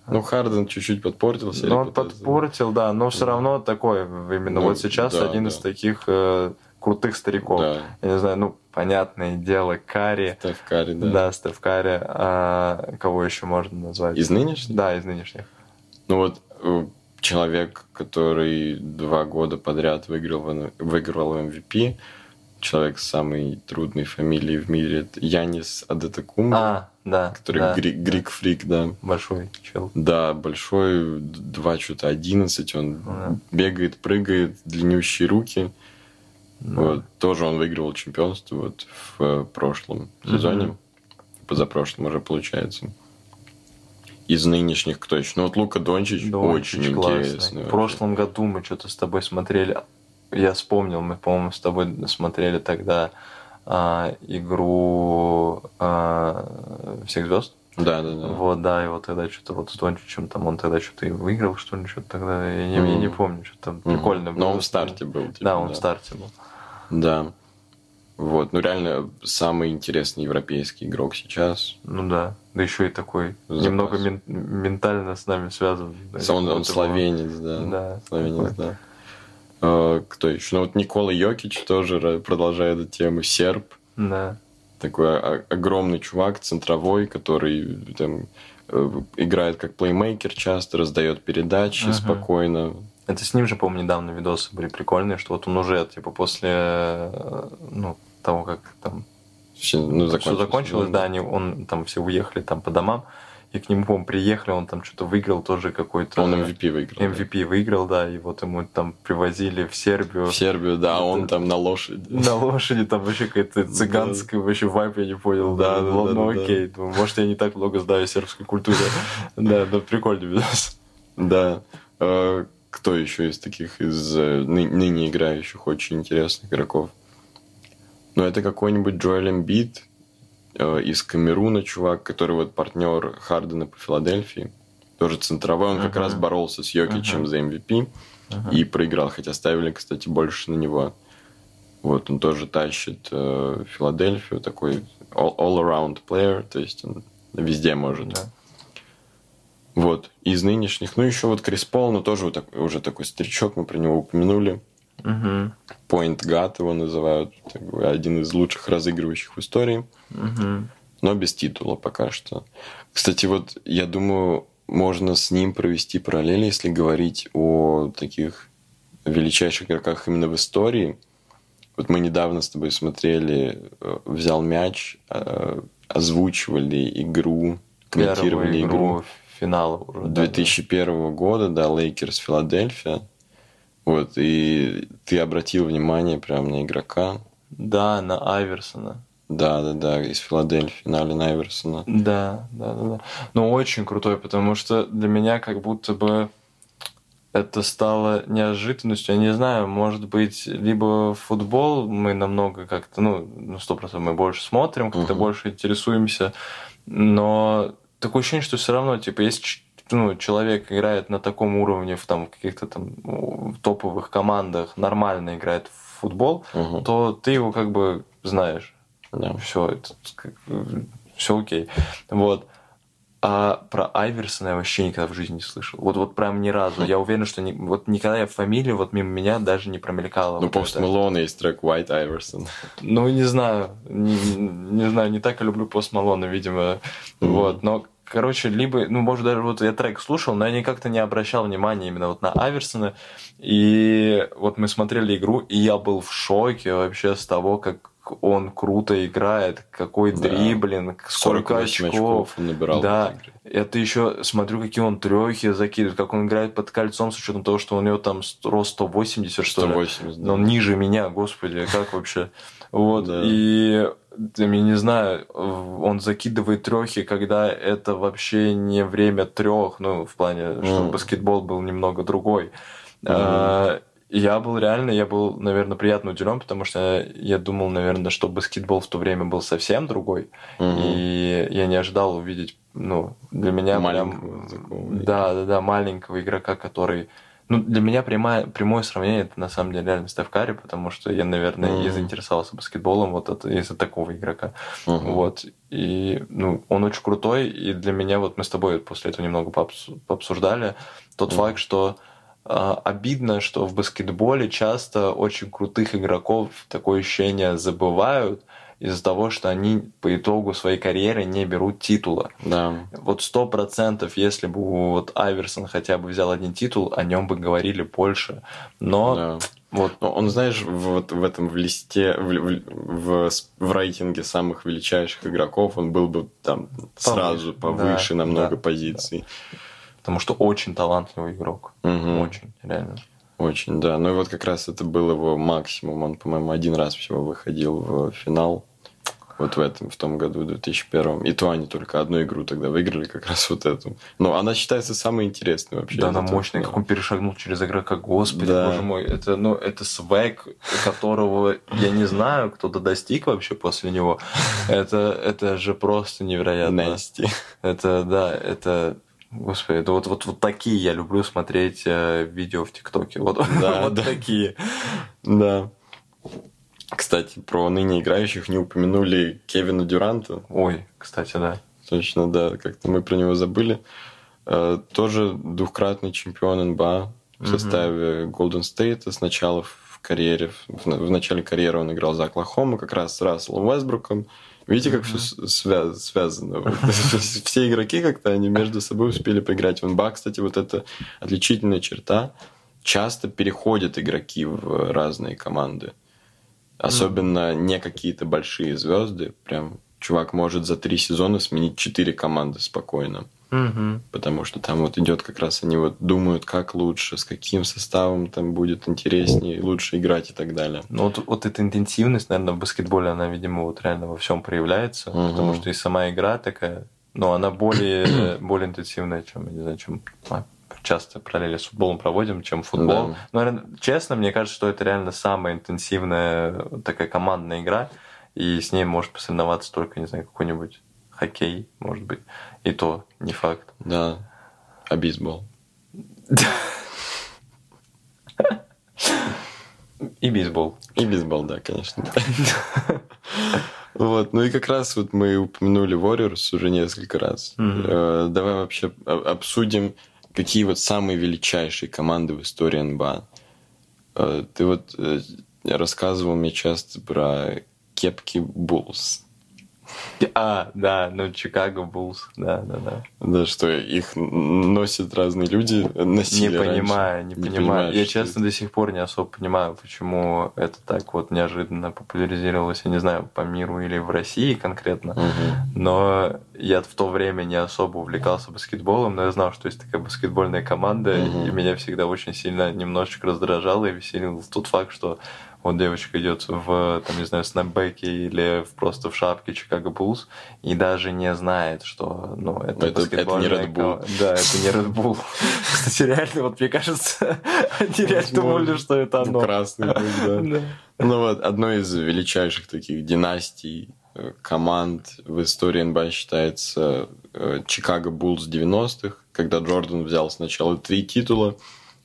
Ну, Харден чуть-чуть подпортился. но он подпортил, да, но все равно такой, именно Ну, вот сейчас да, один да. из таких э, крутых стариков. Да. Я не знаю, ну, понятное дело, Карри, Стеф Карри, да. да, Стеф Карри, а кого еще можно назвать? Из нынешних? Да, из нынешних. Ну вот э, человек, который два года подряд выиграл, выиграл MVP, человек с самой трудной фамилией в мире, это Янис Адетакума, А, да, который да, гри- грик-фрик, да. большой чел. Да, большой, д- два что-то 11, он Да. бегает, прыгает, длиннющие руки. Да. Вот, тоже он выигрывал чемпионство вот в э, прошлом сезоне. Мгм. Позапрошлом уже получается. Из нынешних кто еще? Ну вот Лука Дончич, Дончич очень классный. интересный. В прошлом году мы что-то с тобой смотрели. Я вспомнил, мы, по-моему, с тобой смотрели тогда а, игру а, всех звезд. Да, да, да. Вот, да, и вот тогда что-то вот с Дончичем там он тогда что-то и выиграл, что ли, что-то тогда. Я не, я не помню, что там Мгм. прикольно было. Но он в старте был. типа, Да, он в старте был. Да. Вот, ну реально самый интересный европейский игрок сейчас. Ну да. Да еще и такой Запас. немного мен- ментально с нами связан. Он, он Это словенец, да. Да, Словенец, такой. да. А, кто еще? Ну вот Никола Йокич тоже продолжает эту тему. Серб. Да. Такой огромный чувак, центровой, который там э, играет как плеймейкер часто, раздает передачи Ага. спокойно. Это с ним же, помню, недавно видосы были прикольные, что вот он уже, типа, после, э, ну, того, как там Все, ну, все закончилось, закончилось, да, они, он, там все уехали там по домам, и к нему, по-моему, приехали, он там что-то выиграл тоже какой-то... Он MVP выиграл. да. MVP выиграл, да, и вот ему там привозили в Сербию. В Сербию, да, Это- он там на лошади. На лошади там вообще какая-то цыганская вообще вайп, я не понял. Да, Да, да, ну, да, ну да, окей, думаю, может я не так много знаю сербской культуре. Да, но прикольный видос. Да. Кто еще из таких, из э, ны- ныне играющих очень интересных игроков? Ну, это какой-нибудь Джоэл Эмбит э, из Камеруна, чувак, который вот партнер Хардена по Филадельфии. Тоже центровой. Он как Мгм. раз боролся с Йокичем Мгм. за MVP и проиграл, хотя ставили, кстати, больше на него. Вот, он тоже тащит э, Филадельфию, такой all- all-around player, то есть он везде может. Да. Вот, из нынешних, ну еще вот Крис Пол, но тоже вот так- уже такой старичок, мы про него упомянули. Мгм. Point Guard его называют, один из лучших разыгрывающих в истории, Мгм. но без титула пока что. Кстати, вот я думаю, можно с ним провести параллели, если говорить о таких величайших игроках именно в истории. Вот мы недавно с тобой смотрели, э, взял мяч, э, озвучивали игру, комментировали Первую игру. игру финала уже. да, 2001 года, да, Лейкерс Филадельфия. Вот, и ты обратил внимание прям на игрока. Да, на Айверсона. Да, да, да, из Филадельфии, на Аллена Айверсона. Да, да, да, да. Но очень крутой, потому что для меня как будто бы это стало неожиданностью. Я не знаю, может быть, либо футбол мы намного как-то, ну, ну, сто процентов мы больше смотрим, как-то Мгм. больше интересуемся, но такое ощущение, что все равно, типа, если ну, человек играет на таком уровне в там каких-то там ну, топовых командах, нормально играет в футбол, Мгм, то ты его как бы знаешь да. все, это все окей. Вот. А про Айверсона я вообще никогда в жизни не слышал. Вот, вот прям ни разу. Я уверен, что ни- вот никогда я фамилия вот мимо меня даже не промелькала. Ну, вот Пост это. Мэлона есть трек White Iverson. Ну, не знаю. Не, не знаю, не так я люблю Пост Малона, видимо. Мгм. Вот. Но, короче, либо, ну, может, даже вот я трек слушал, но я никак-то не обращал внимания именно вот на Аверсона. И вот мы смотрели игру, и я был в шоке вообще с того, как он круто играет, какой Да. дриблинг, сколько 48 очков. он набирал. Да, это еще смотрю, какие он трехи закидывает, как он играет под кольцом, с учетом того, что у него там ст- рост 180, что ли. 180, да. Но он ниже меня, господи, как вообще? Вот, Да. и я не знаю, он закидывает трехи, когда это вообще не время трех, ну, в плане, что Мгм. баскетбол был немного другой. А, Я был реально, я был, наверное, приятно удивлен, потому что я думал, наверное, что баскетбол в то время был совсем другой. Мгм. И я не ожидал увидеть, ну, для меня Маленького прям... такого Да, да, да, маленького игрока, который... Ну, для меня прямое, прямое сравнение это на самом деле реально Стеф Карри, потому что я, наверное, и Мгм. заинтересовался баскетболом вот это, из-за такого игрока. Мгм. Вот. И ну, он очень крутой, и для меня, вот мы с тобой после этого немного пообс- пообсуждали, тот Мгм. факт, что обидно, что в баскетболе часто очень крутых игроков такое ощущение забывают из-за того, что они по итогу своей карьеры не берут титула. Да. Вот сто процентов, если бы вот Айверсон хотя бы взял один титул, о нем бы говорили больше. Но да. вот Но он, знаешь, вот в этом в листе, в, в, в, в рейтинге самых величайших игроков он был бы там сразу повыше да, на много да, позиций. Потому что очень талантливый игрок. Мгм. Очень, реально. Очень, да. Ну и вот как раз это был его максимум. Он, по-моему, один раз всего выходил в финал. Вот в этом, в том году, в 2001. И то они только одну игру тогда выиграли, как раз вот эту. Но она считается самой интересной вообще. Да, она мощная, как он перешагнул через игрока, господи, Да. боже мой, это, ну, это свек, которого я не знаю, кто-то достиг вообще после него. Это, это же просто невероятно. Nasty. Это, да, это, господи, это вот, вот, вот такие я люблю смотреть э, видео в ТикТоке. Вот, Да, вот да. такие. Да. Кстати, про ныне играющих не упомянули Кевина Дюранта. Ой, кстати, да. Точно, да, как-то мы про него забыли. Э, Тоже двухкратный чемпион НБА в составе Golden State. Сначала в карьере, в в начале карьеры он играл за Оклахому, как раз с Расселом Уэсбруком. Видите, как Мгм. все связано. Вот. Все игроки как-то, они между собой успели поиграть. В НБА, кстати, вот это отличительная черта. Часто переходят игроки в разные команды. Особенно не какие-то большие звезды. Прям чувак может за три сезона сменить четыре команды спокойно. Мгм. Потому что там вот идет как раз они вот думают, как лучше, с каким составом там будет интереснее, лучше играть и так далее. Ну, вот, вот эта интенсивность, наверное, в баскетболе, она, видимо, вот реально во всем проявляется, Мгм. потому что и сама игра такая, но она более, более интенсивная, чем, я не знаю, чем а, часто параллели с футболом проводим, чем футбол. Да. Но, наверное, честно, мне кажется, что это реально самая интенсивная такая командная игра, и с ней может посоревноваться только, не знаю, какой-нибудь хоккей, может быть, и то не факт. Да. А бейсбол? И бейсбол. И бейсбол, да, конечно. Вот, ну и как раз вот мы упомянули Warriors уже несколько раз. Э, Давай вообще обсудим, какие вот самые величайшие команды в истории НБА. Э, Ты вот э, рассказывал мне часто про кепки Буллс. А, да, ну, Чикаго Буллс, да, да, да. Да, что их носят разные люди, носили Не понимаю, не, понимаю. понимаешь, Я, честно, до сих пор не особо понимаю, почему это так вот неожиданно популяризировалось, я не знаю, по миру или в России конкретно. это. Мгм. Но я в то время не особо увлекался баскетболом, но я знал, что есть такая баскетбольная команда, Мгм. и меня всегда очень сильно немножечко раздражало и веселил тот факт, что вот девочка идет в, там, не знаю, снэпбэке или просто в шапке Чикаго Буллс и даже не знает, что, ну, это, Это- это не Red Bull. Да, это не Red Bull. Кстати, реально, вот мне кажется, они реально думали, что это оно. Красный да. Ну вот, одной из величайших таких династий э, команд в истории НБА считается э, Чикаго Буллс 90-х, когда Джордан взял сначала три титула,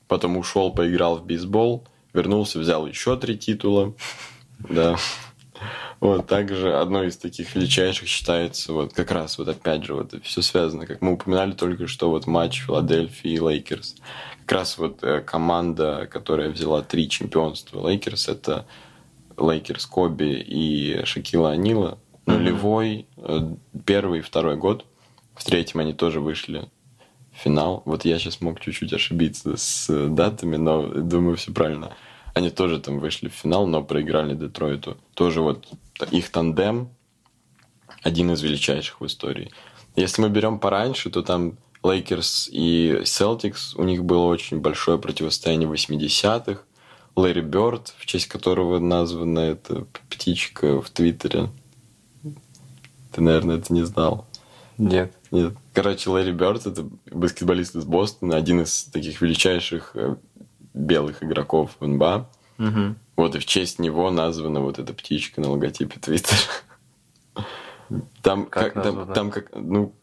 потом ушел, поиграл в бейсбол, вернулся, взял еще три титула. Да. Вот, также одной из таких величайших считается вот как раз вот опять же вот все связано, как мы упоминали только что вот матч Филадельфии и Лейкерс. Как раз вот э, команда, которая взяла три чемпионства Лейкерс, это Лейкерс Коби и Шакила О'Нила. Нулевой, э, первый и второй год. В третьем они тоже вышли финал. Вот я сейчас мог чуть-чуть ошибиться с э, датами, но думаю, все правильно. Они тоже там вышли в финал, но проиграли Детройту. Тоже вот их тандем один из величайших в истории. Если мы берем пораньше, то там Лейкерс и Селтикс, у них было очень большое противостояние 80-х. Лэри Бёрд, в честь которого названа эта птичка в Твиттере. Ты, наверное, это не знал. Нет. Нет. Короче, Лэри Бёрд – это баскетболист из Бостона, один из таких величайших э, белых игроков в НБА. Угу. Вот, и в честь него названа вот эта птичка на логотипе Твиттера. Там Как как, там, там как, ну,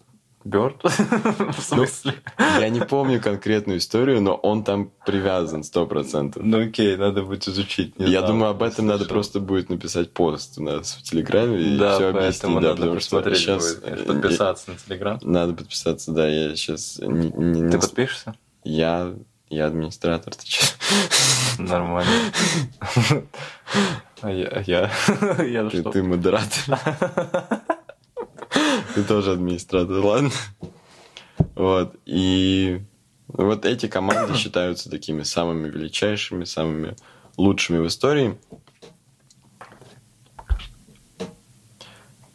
Бёрд? В смысле? я не помню конкретную историю, но он там привязан сто процентов. Ну окей, надо будет изучить. Я думаю, об этом надо просто будет написать пост у нас в Телеграме и все поэтому объяснить. Да, надо потому что посмотреть сейчас будет, конечно, подписаться на Телеграм. Надо подписаться, да, я сейчас не, не- не Ты подпишешься? я, я администратор, ты чё? Нормально. А я... а я... Ты модератор. Ты тоже администратор, ладно? Вот. И вот эти команды считаются такими самыми величайшими, самыми лучшими в истории.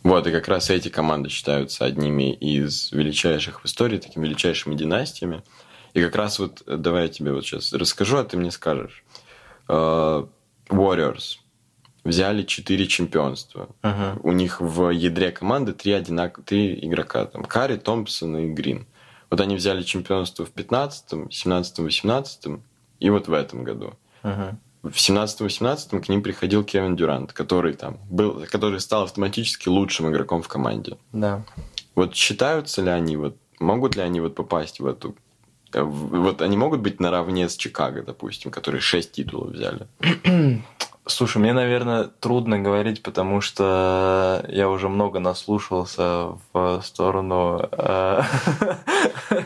Вот, и как раз эти команды считаются одними из величайших в истории, такими величайшими династиями. И как раз вот, давай я тебе вот сейчас расскажу, а ты мне скажешь. Э, Warriors взяли 4 чемпионства. Мгм. У них в ядре команды три, одинак... три игрока. Там Карри, Томпсон и Грин. Вот они взяли чемпионство в 15-м, 17-м, 18-м и вот в этом году. Мгм. В 17-18 к ним приходил Кевин Дюрант, который там был, который стал автоматически лучшим игроком в команде. Да. Вот считаются ли они, вот, могут ли они вот попасть в эту... э, Вот они могут быть наравне с Чикаго, допустим, которые шесть титулов взяли. Слушай, мне, наверное, трудно говорить, потому что я уже много наслушался в сторону э,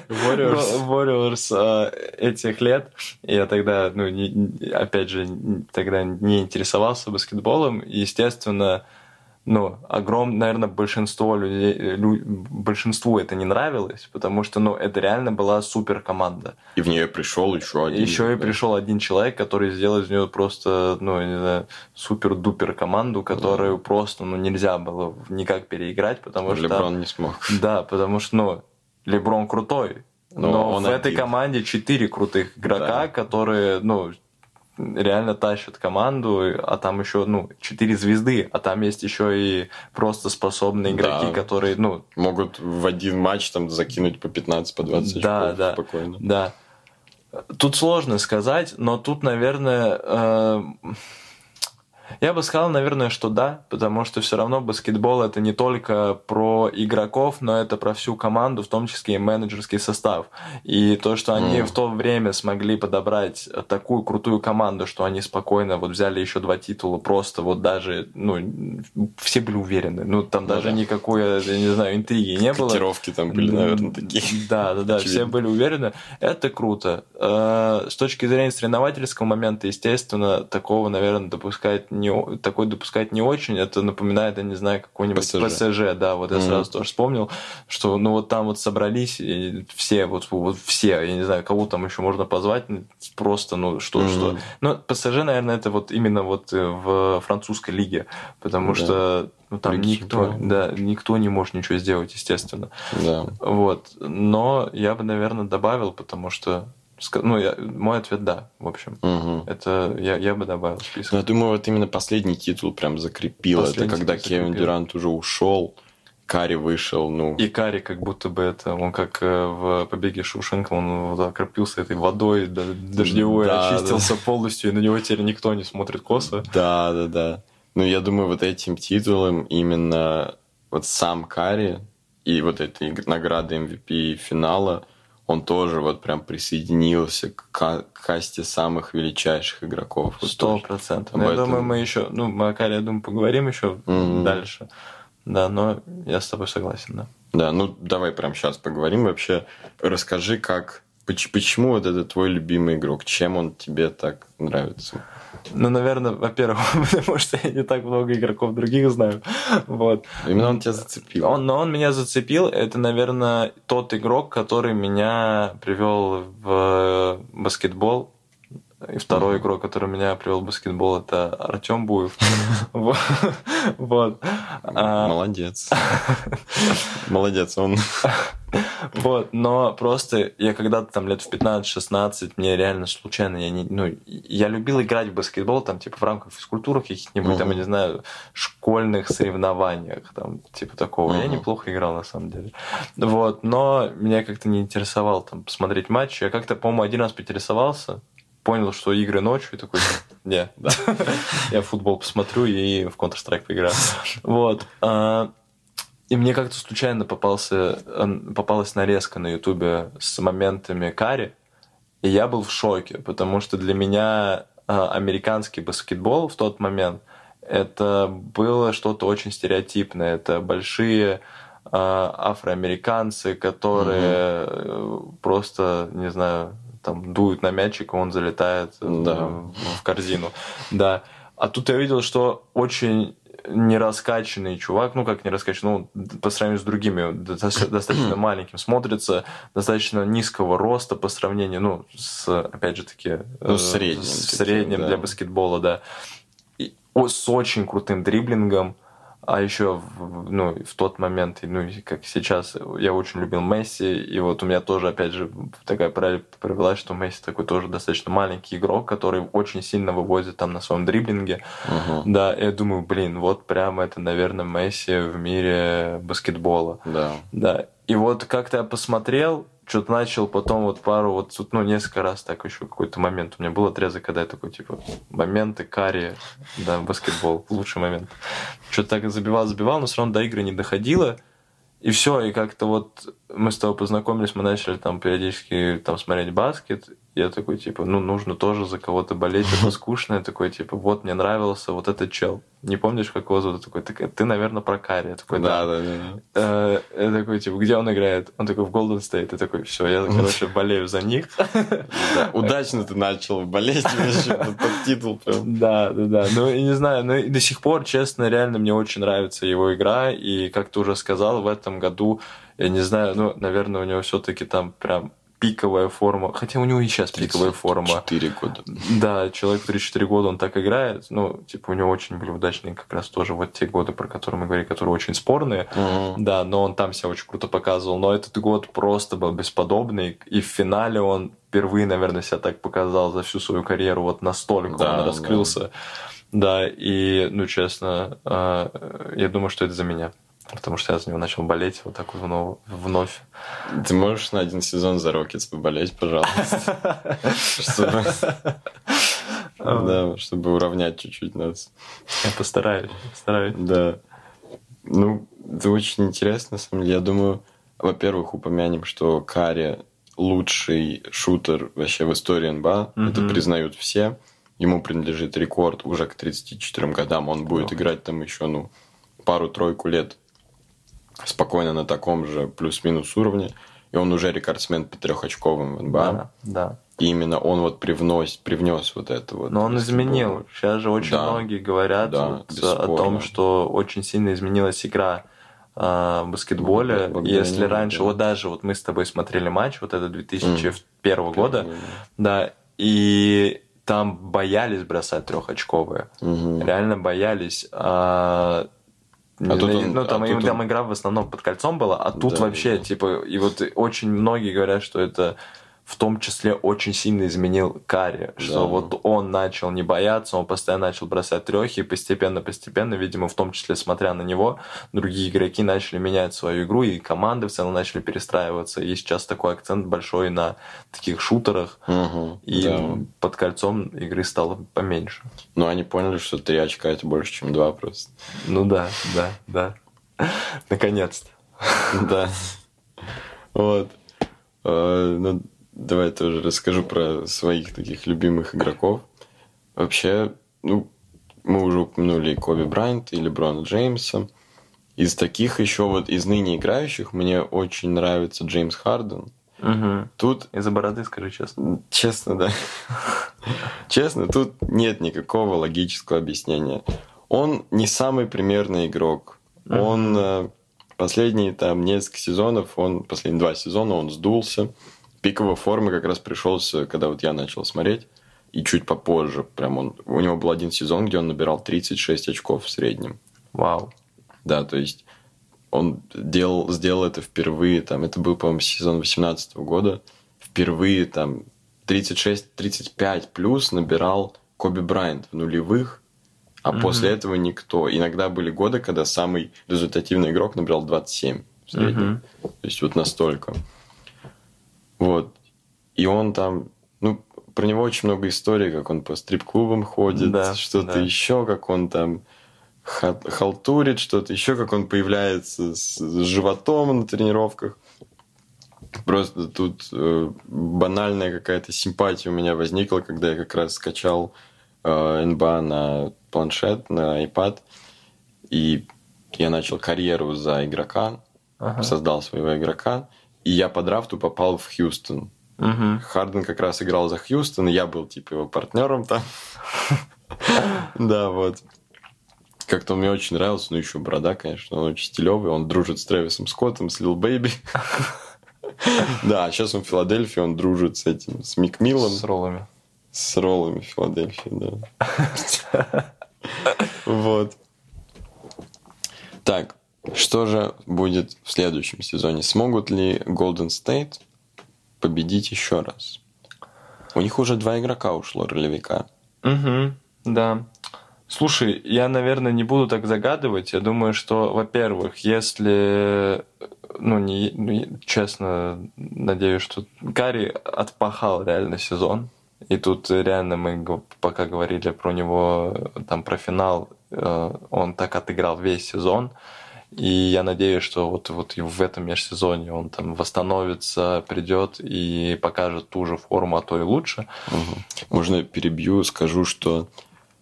Warriors. Warriors, э, этих лет. Я тогда, ну, не- опять же, тогда не интересовался баскетболом. И, естественно, ну, огромное, наверное, большинство людей, лю- большинству это не нравилось, потому что, ну, это реально была супер команда. И в нее пришел еще один. Еще и да. пришел один человек, который сделал из нее просто, ну, не знаю, супер-дупер команду, которую просто, ну, нельзя было никак переиграть, потому что... Леброн не смог. Да, потому что, ну, Леброн крутой. Но Но, в этой один. команде четыре крутых игрока, Да. которые, ну, реально тащат команду, а там еще, ну, четыре звезды, а там есть еще и просто способные игроки, Да. которые, ну, Могут в один матч там закинуть по 15, по 20 Да, очков да. спокойно. Да. Тут сложно сказать, но тут, наверное, э, я бы сказал, наверное, что да, потому что все равно баскетбол это не только про игроков, но это про всю команду, в том числе и менеджерский состав. И то, что они Мгм. в то время смогли подобрать такую крутую команду, что они спокойно вот взяли еще два титула, просто вот даже, ну, все были уверены. Ну, там Ну даже да. никакой, я не знаю, интриги не было. Котировки там были, наверное, такие. Да, да, да, все были уверены. Это круто. Э, С точки зрения соревновательского момента, естественно, такого, наверное, допускать не, такой допускать не очень. Это напоминает, я не знаю, какой-нибудь ПСЖ. ПСЖ, да, вот я Мгм. сразу тоже вспомнил, что ну вот там вот собрались и все, вот, вот все, я не знаю, кого там еще можно позвать, ну, просто, ну что, Мгм. что. Но ПСЖ, наверное, это вот именно вот э, в французской лиге, потому Да. что ну, там Лига никто, чемпионов. да, никто не может ничего сделать, естественно. Да. Вот. Но я бы, наверное, добавил, потому что... Ну, я, мой ответ да, в общем. Мгм. Это я, я бы добавил в список. Ну, я думаю, вот именно последний титул прям закрепил. Последний это когда Кевин закрепил. Дюрант уже ушел, Карри вышел, ну... И Кари как будто бы это, он как э, в «Побеге Шушенко», он вот окропился этой водой да- дождевой, Да, очистился полностью, и на него теперь никто не смотрит косо. Да, да, да. Ну, я думаю, вот этим титулом именно вот сам Карри и вот этой награды MVP финала, он тоже вот прям присоединился к ка- касте самых величайших игроков. Сто процентов. Но Я этом- думаю, мы еще, ну, мы о Кари, я думаю, поговорим еще Мгм. дальше. Да, но я с тобой согласен, да. Да, ну давай прям сейчас поговорим вообще. Расскажи, как, поч- почему вот это твой любимый игрок, чем он тебе так нравится? Ну, наверное, во-первых, потому что я не так много игроков других знаю. Вот. Именно он тебя зацепил. Он, но он меня зацепил. Это, наверное, тот игрок, который меня привел в баскетбол. И второй игрок, который меня привел в баскетбол, это Артем Буев. Вот. А, Молодец. Молодец, он. Вот, но просто я когда-то там лет в 15-16, мне реально случайно, я не, ну, я любил играть в баскетбол, там, типа, в рамках физкультуры каких-нибудь, там, я не знаю, школьных соревнованиях, там, типа такого. Я неплохо играл, на самом деле. Вот, но меня как-то не интересовало там посмотреть матч. Я как-то, по-моему, один раз поинтересовался, понял, что игры ночью, и такой, не, да. я футбол посмотрю и в Counter-Strike поиграю. Вот. а, И мне как-то случайно попался, э, попалась нарезка на Ютубе с моментами Кари, и я был в шоке, потому что для меня а, американский баскетбол в тот момент это было что-то очень стереотипное. Это большие а, афроамериканцы, которые э, просто, не знаю, там дуют на мячик, и он залетает в- Да. в корзину. Да. А тут я видел, что очень нераскачанный чувак, ну как не раскачанный, ну по сравнению с другими, доста- достаточно маленьким, смотрится достаточно низкого роста по сравнению, ну, с, опять же таки, Ну, э, средним с таким, средним да. для баскетбола, да. И о- с очень крутым дриблингом, а еще в, ну, в тот момент, ну, как сейчас, я очень любил Месси, и вот у меня тоже, опять же, такая параллель провела, что Месси такой тоже достаточно маленький игрок, который очень сильно вывозит там на своем дриблинге. Мгм. Да, и я думаю, блин, вот прямо это, наверное, Месси в мире баскетбола. Да. Да. И вот как-то я посмотрел, что-то начал потом вот пару, вот, ну, несколько раз так еще какой-то момент. У меня был отрезок, когда я такой, типа, моменты, карри, да, баскетбол, лучший момент. Что-то так забивал, забивал, но все равно до игры не доходило. И все, и как-то вот мы с тобой познакомились, мы начали там периодически там смотреть баскет. Я такой, типа, ну, нужно тоже за кого-то болеть, это скучно. Я такой, типа, вот, мне нравился вот этот чел. Не помнишь, как его зовут? Такой, ты, наверное, про Карри. Я такой, да. Да, да, да. Э, Я такой, типа, где он играет? Он такой, в Golden State. Я такой, все, я, короче, болею за них. Да, Удачно ты начал болеть под титул прям. Да, да, да. Ну, и не знаю, ну до сих пор, честно, реально мне очень нравится его игра. И, как ты уже сказал, в этом году, я не знаю, ну, наверное, у него все-таки там прям пиковая форма. Хотя у него и сейчас пиковая форма. 4 года. Да, человек в 34 года, он так играет. Ну, типа, у него очень были удачные как раз тоже вот те годы, про которые мы говорили, которые очень спорные. Мгм. Да, но он там себя очень круто показывал. Но этот год просто был бесподобный. И в финале он впервые, наверное, себя так показал за всю свою карьеру. Вот настолько Да, он да. раскрылся. Да, и, ну, честно, э, я думаю, что это за меня. Потому что я за него начал болеть вот так вот вновь. Ты можешь на один сезон за Рокетс поболеть, пожалуйста? Чтобы- Да, чтобы уравнять чуть-чуть нас. Я постараюсь. постараюсь. Да. Ну, это очень интересно, на самом деле. Я думаю, во-первых, упомянем, что Карри лучший шутер вообще в истории НБА. Это признают все. Ему принадлежит рекорд уже к 34 годам. Он будет играть там еще, ну, пару-тройку лет спокойно на таком же плюс-минус уровне. И он уже рекордсмен по трехочковым в НБА. Да, да. И именно он вот привнос, привнес вот это вот. Но он изменил. Сейчас же очень Да. многие говорят Да, вот, о том, что очень сильно изменилась игра в баскетболе. Благодаря Если раньше, да. вот даже вот мы с тобой смотрели матч, вот это 2001 года, Мгм. да, и там боялись бросать трехочковые. Мгм. Реально боялись. А, А тут он- ну, там, а им- тут там он- игра в основном под кольцом была, а тут Да, вообще, да. типа, и вот очень многие говорят, что это в том числе очень сильно изменил Карри, что Да. вот он начал не бояться, он постоянно начал бросать трехи, и постепенно-постепенно, видимо, в том числе смотря на него, другие игроки начали менять свою игру, и команды в целом начали перестраиваться, и сейчас такой акцент большой на таких шутерах, Мгм. и Да. под кольцом игры стало поменьше. Но они поняли, что три очка это больше, чем два просто. Ну да, да, да. Наконец-то. Да. Вот. Э, Ну, давай тоже расскажу про своих таких любимых игроков. Вообще, ну, мы уже упомянули и Коби Брайант, и Леброна Джеймса. Из таких еще вот из ныне играющих мне очень нравится Джеймс Харден. Угу. Тут Из-за бороды, скажи честно. Честно, да. Честно, тут нет никакого логического объяснения. Он не самый примерный игрок. Он э, последние там несколько сезонов, он последние два сезона он сдулся. Пиковой формы как раз пришелся, когда вот я начал смотреть. и чуть попозже. Прям он, у него был один сезон, где он набирал 36 очков в среднем. Вау. Да, то есть он делал, сделал это впервые, там, это был, по-моему, сезон 18 года, впервые там 36-35 плюс набирал Коби Брайант в нулевых, а Мгм. после этого никто. Иногда были годы, когда самый результативный игрок набирал 27 в среднем. Мгм. То есть вот настолько. Вот. И он там, ну, про него очень много историй, как он по стрип-клубам ходит, Да, что-то да. еще, как он там ха- халтурит, что-то еще, как он появляется с, с животом на тренировках. Просто тут э, банальная какая-то симпатия у меня возникла, когда я как раз скачал э, НБА на планшет, на iPad, и я начал карьеру за игрока, Ага. создал своего игрока, и я по драфту попал в Хьюстон. Мгм. Харден как раз играл за Хьюстон, я был типа его партнером там. Да, вот. Как-то он мне очень нравился, ну еще борода, конечно, он очень стилевый, он дружит с Трэвисом Скоттом, с Лил Бэйби. Да, а сейчас он в Филадельфии, он дружит с этим, с Мик Миллом, С роллами. с роллами Филадельфии, да. Вот. Так, что же будет в следующем сезоне? Смогут ли Golden State победить еще раз? У них уже два игрока ушло, ролевика. Угу, да. Слушай, я, наверное, не буду так загадывать. Я думаю, что, во-первых, если, ну, не, честно, надеюсь, что Карри отпахал реально сезон. И тут реально мы пока говорили про него, там, про финал, э, он так отыграл весь сезон. И я надеюсь, что вот, вот и в этом межсезонье он там восстановится, придет и покажет ту же форму, а то и лучше. Мгм. Можно перебью, скажу, что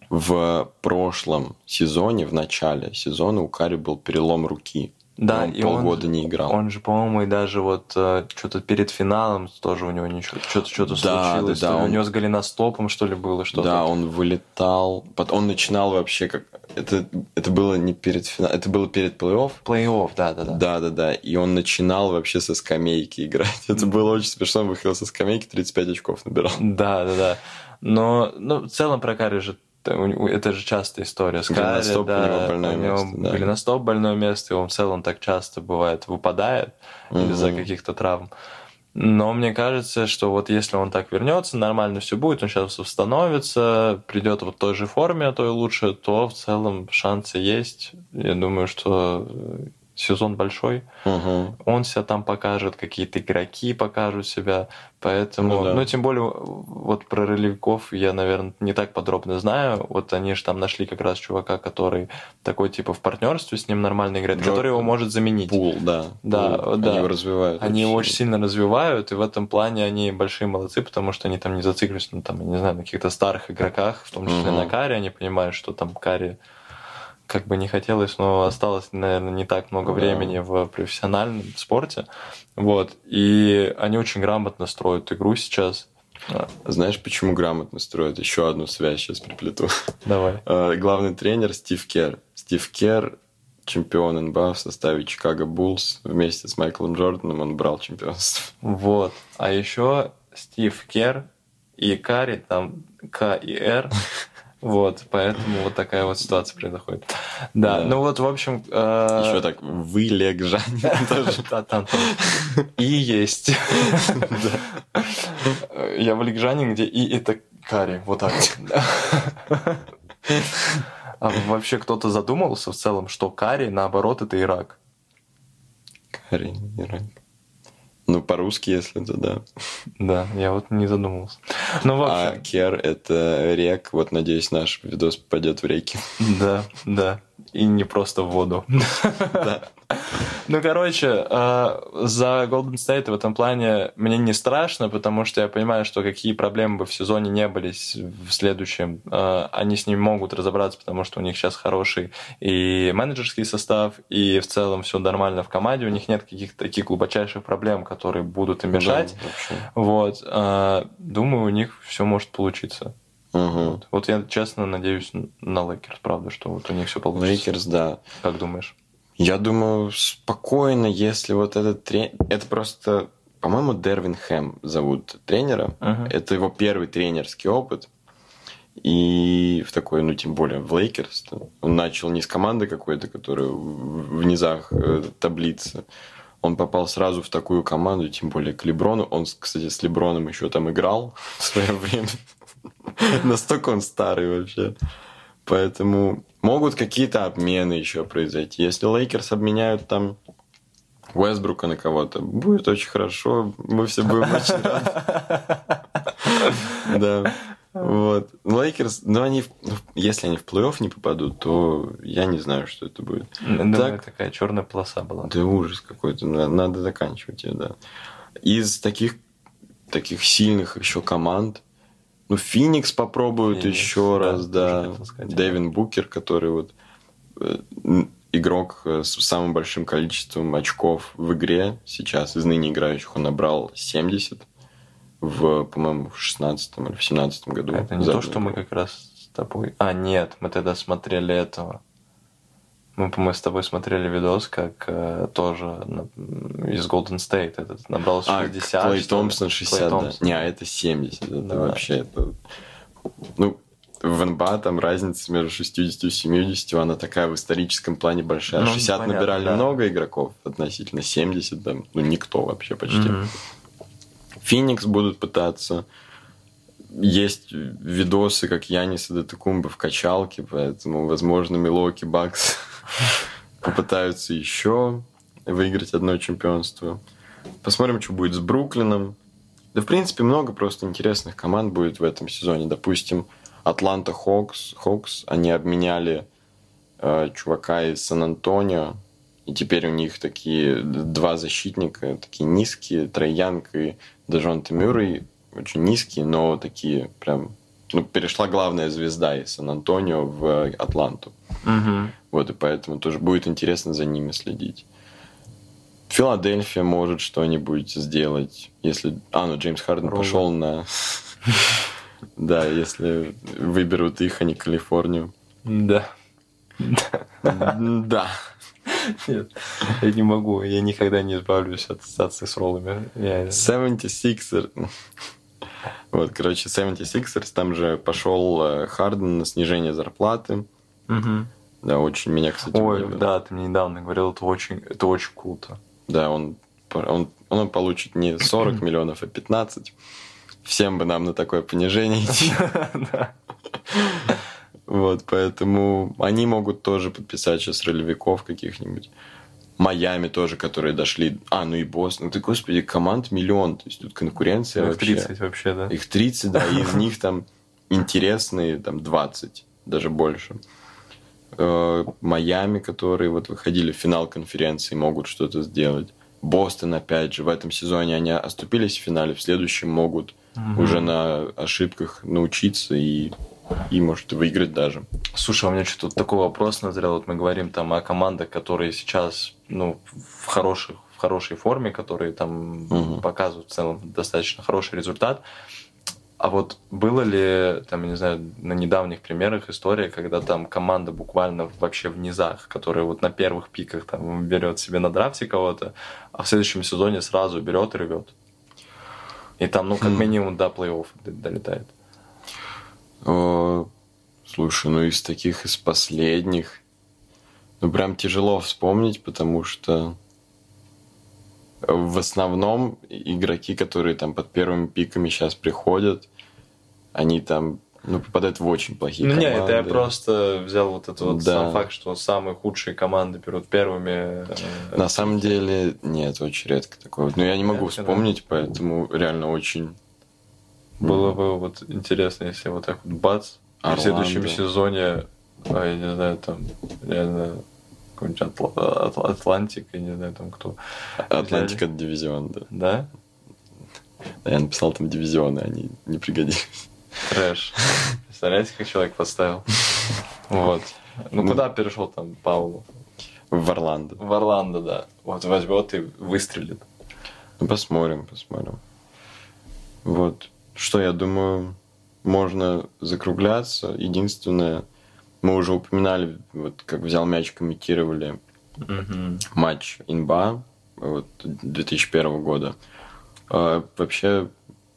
в прошлом сезоне, в начале сезона у Кари был перелом руки. Да, он и он- полгода не играл. Он же, по-моему, и даже вот э, что-то перед финалом тоже у него ничего, что-то что-то Да, случилось. да, да, он- У него с голеностопом, что ли, было что-то. Да, он вылетал. Он начинал вообще как... Это, это было не перед финалом, это было перед плей-офф. Плей-офф, да, да, да. Да, да, да. И он начинал вообще со скамейки играть. Это было очень смешно. Он выходил со скамейки, 35 очков набирал. Да, да, да. Но, ну, в целом про Карри же это же частая история с Карри, Голеностоп у да, него больное у него место, да. голеностоп больное место, и он в целом так часто бывает выпадает из-за Мгм. каких-то травм. Но мне кажется, что вот если он так вернется, нормально все будет, он сейчас восстановится, придет вот в той же форме, а то и лучше, то в целом шансы есть. Я думаю, что сезон большой, Мгм. он себя там покажет, какие-то игроки покажут себя, поэтому, Ну ну, да. тем более, вот про ролевиков я, наверное, не так подробно знаю, вот они же там нашли как раз чувака, который такой, типа, в партнерстве с ним нормально играет, Джо- который его может заменить. Пул, да. Да, Пул. да. Они его развивают. Они его очень очень сильно развивают, и в этом плане они большие молодцы, потому что они там не зациклились, ну, там, я не знаю, на каких-то старых игроках, в том числе Мгм. на Каре, они понимают, что там Каре как бы не хотелось, но осталось, наверное, не так много Да. времени в профессиональном спорте. Вот. И они очень грамотно строят игру сейчас. А, Знаешь, почему грамотно строят? Еще одну связь сейчас приплету. Давай. Э, Главный тренер Стив Кер. Стив Кер чемпион НБА в составе Чикаго Буллс. Вместе с Майклом Джорданом он брал чемпионство. Вот. А еще Стив Кер и Кари, там К и Р. Вот, поэтому вот такая вот ситуация происходит. Да, Да. ну вот, в общем... э, Еще так, вы Легжанин тоже. Да, там. И есть. Я в Ликжане, где и это карри. Вот так вот. А вообще кто-то задумался в целом, что карри, наоборот, это Ирак? Карин, Ирак. Ну, по-русски, если то да. Да, я вот не задумывался. Ну, в А Кер — это рек. Вот, надеюсь, наш видос попадет в реки. да, да. И не просто в воду. Да. Ну, короче, э, за Golden State в этом плане мне не страшно, потому что я понимаю, что какие проблемы бы в сезоне не были в следующем, э, они с ними могут разобраться, потому что у них сейчас хороший и менеджерский состав, и в целом все нормально в команде, у них нет каких-то таких глубочайших проблем, которые будут им мешать. Да. Вот, э, думаю, у них все может получиться. Мгм. Вот. Вот я честно надеюсь на Лейкерс, правда, что вот у них все получится. Лейкерс, да. Как думаешь? Я думаю, спокойно, если вот этот тренер... Это просто, по-моему, Дервин Хэм зовут тренера. Мгм. Это его первый тренерский опыт. И в такой, ну, тем более в Лейкерс. Он начал не с команды какой-то, которая в низах э, таблицы. Он попал сразу в такую команду, тем более к Леброну. Он, кстати, с Леброном еще там играл в свое время. Настолько он старый вообще. Поэтому могут какие-то обмены еще произойти. Если Лейкерс обменяют там Уэстбрука на кого-то, будет очень хорошо. Мы все будем очень рады. Да. Вот. Лейкерс, ну они, ну, если они в плей-офф не попадут, то я не знаю, что это будет. Думаю, так, такая черная полоса была. Да ужас какой-то, надо заканчивать ее, да. Из таких, таких сильных еще команд, ну, Феникс попробуют Феникс, еще да, раз, да. Дэвин Букер, который вот э, игрок э, с самым большим количеством очков в игре сейчас из ныне играющих. Он набрал 70 в, по-моему, в 16 или в 17 году. Это не то, что мы как раз с тобой... А, нет, мы тогда смотрели этого. Мы, по-моему, с тобой смотрели видос, как э, тоже на, из Golden State этот набрал 60. А, Клей Томпсон 60, Клей Томпсон. да. Не, а это 70. Это да. вообще... Это... Ну, в НБА там разница между 60 и 70, она такая в историческом плане большая. Ну, 60 понятно, набирали да. много игроков относительно 70, там, ну, никто вообще почти. Mm-hmm. Феникс будут пытаться. Есть видосы, как Янис и Датакумба в качалке, поэтому, возможно, Милоки Бакс попытаются еще выиграть одно чемпионство. Посмотрим, что будет с Бруклином. Да, в принципе, много просто интересных команд будет в этом сезоне. Допустим, Атланта Хокс, Хокс, они обменяли э, чувака из Сан-Антонио, и теперь у них такие два защитника, такие низкие, Трейянг и Дежонте Мюррей, очень низкие, но такие прям... Ну, перешла главная звезда из Сан-Антонио в Атланту. Угу. Вот, и поэтому тоже будет интересно за ними следить. Филадельфия может что-нибудь сделать, если... А, ну, Джеймс Харден пошел на... Да, если выберут их, а не Калифорнию. Да. Да. Нет, я не могу. Я никогда не избавлюсь от ассоциации с роллами. Я... 76er. Вот, короче, 76ers, там же пошел э, Харден на снижение зарплаты. Угу. Да, очень меня, кстати, Ой, удивило. да, ты мне недавно говорил, это очень, это очень круто. Да, он, он, он получит не 40 миллионов, а 15. Всем бы нам на такое понижение идти. Вот, поэтому они могут тоже подписать сейчас ролевиков каких-нибудь. Майами тоже, которые дошли. А, ну и Бостон. Ну ты, господи, команд миллион. То есть тут конкуренция Их вообще. 30 вообще, да? Их 30, да. И из них там интересные там 20, даже больше. Э, Майами, которые вот выходили в финал конференции, могут что-то сделать. Бостон, опять же, в этом сезоне они оступились в финале, в следующем могут угу. уже на ошибках научиться и и может выиграть даже. Слушай, у меня что-то такой вопрос назрел. Вот мы говорим там о командах, которые сейчас ну, в, хороших, в хорошей форме, которые там угу. показывают в целом достаточно хороший результат. А вот было ли, там, я не знаю, на недавних примерах история, когда там команда буквально вообще в низах, которая вот на первых пиках там берет себе на драфте кого-то, а в следующем сезоне сразу берет и рвет? И там, ну, как хм. минимум до плей-офф долетает. О, слушай, ну из таких, из последних, ну прям тяжело вспомнить, потому что в основном игроки, которые там под первыми пиками сейчас приходят, они там ну, попадают в очень плохие ну, команды. Нет, это я просто взял вот этот вот да. сам факт, что самые худшие команды берут первыми. Э, На самом деле, нет, очень редко такое. Но я не могу Редко, вспомнить, да. поэтому реально очень было бы вот интересно, если вот так вот бац, Орландо. в следующем сезоне, а, я не знаю, там, реально какой-нибудь Атл... Атл... Атлантик, я не знаю, там кто. Атлантик это дивизион, да. Да? Да, я написал там дивизионы, они не пригодились. Трэш. Представляете, как человек поставил? Вот. Ну, куда перешел там Паоло? В Орландо. В Орландо, да. Вот возьмет и выстрелит. Ну, посмотрим, посмотрим. Вот. Что, я думаю, можно закругляться. Единственное, мы уже упоминали, вот как взял мяч, комментировали mm-hmm. матч Инба вот, 2001 года. А, вообще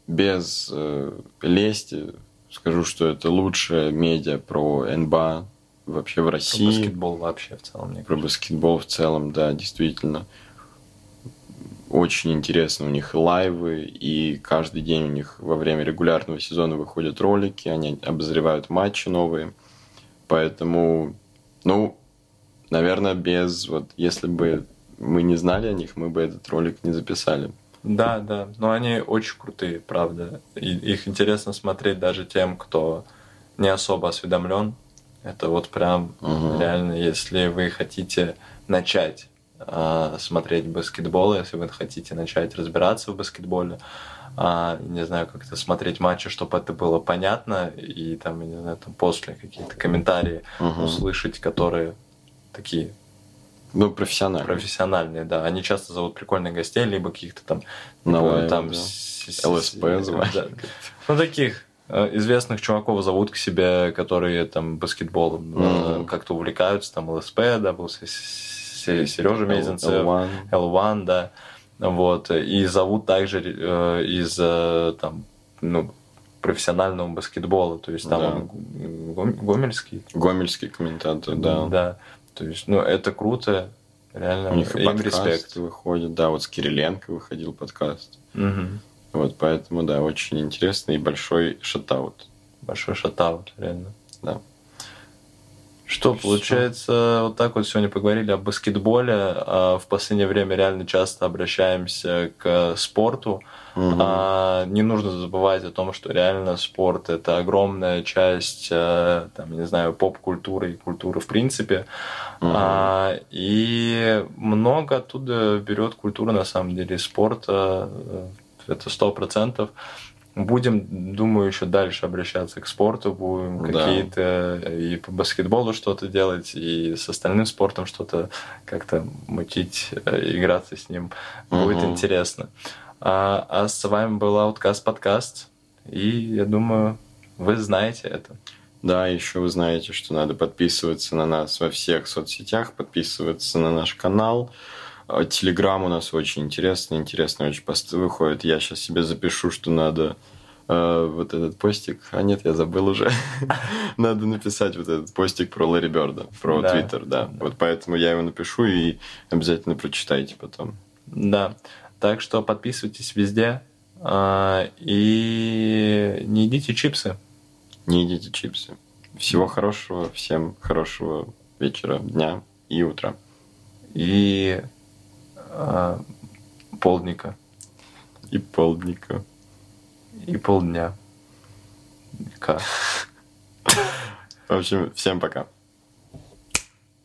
без э, лести скажу, что это лучшая медиа про НБА вообще в Про России. баскетбол вообще в целом, мне Про баскетбол в целом, да, действительно. Очень интересно. У них лайвы, и каждый день у них во время регулярного сезона выходят ролики, они обозревают матчи новые. Поэтому, ну, наверное, без вот, если бы мы не знали о них, мы бы этот ролик не записали. Да, да. Но они очень крутые, правда. И их интересно смотреть даже тем, кто не особо осведомлен. Это вот прям Мгм. реально, если вы хотите начать а, смотреть баскетбол, если вы хотите начать разбираться в баскетболе, а, не знаю, как-то смотреть матчи, чтобы это было понятно, и там, я не знаю, там после какие-то комментарии Мгм. услышать, которые такие Ну, профессионально. профессиональные, да. Они часто зовут прикольных гостей, либо каких-то там, На типа, лайве, там да. ЛСП звали. да. Ну, таких э, известных чуваков зовут к себе, которые там баскетболом Мгм. как-то увлекаются, там ЛСП, да, был Сережа Мезенцев, L1. L1, да, вот, и зовут также э, из, э, там, ну, профессионального баскетбола, то есть там Да. он Гом- Гомельский, Гомельский комментатор, да. да, то есть, ну, это круто, реально, У них и им подкаст респект. выходит, да, вот с Кириленко выходил подкаст. Мгм. Вот, поэтому, да, очень интересный и большой шатаут. Большой шатаут, реально. Да. Что, получается, вот так вот сегодня поговорили о баскетболе. а В последнее время реально часто обращаемся к спорту. Мгм. А, Не нужно забывать о том, что реально спорт это огромная часть, э, там, не знаю, поп-культуры и культуры в принципе. Мгм. А, И много оттуда берет культура, на самом деле, спорта. э, Это сто процентов. Будем, думаю, еще дальше обращаться к спорту, будем Да. какие-то и по баскетболу что-то делать, и с остальным спортом что-то как-то мутить, э, играться с ним. Будет Мгм. интересно. А, а с вами был Outcast подкаст, и я думаю, вы знаете это. Да, еще вы знаете, что надо подписываться на нас во всех соцсетях, подписываться на наш канал. Телеграм у нас очень интересный, интересные очень посты выходят. Я сейчас себе запишу, что надо э, вот этот постик. А нет, я забыл уже. Надо написать вот этот постик про Ларри Берда, про. Твиттер, да. Вот поэтому я его напишу и обязательно прочитайте потом. Да. Так что подписывайтесь везде. а, И не едите чипсы. Не едите чипсы. Всего хорошего, всем хорошего вечера, дня и утра. И а, полдника. И полдника. И полдня. К. В общем, всем пока.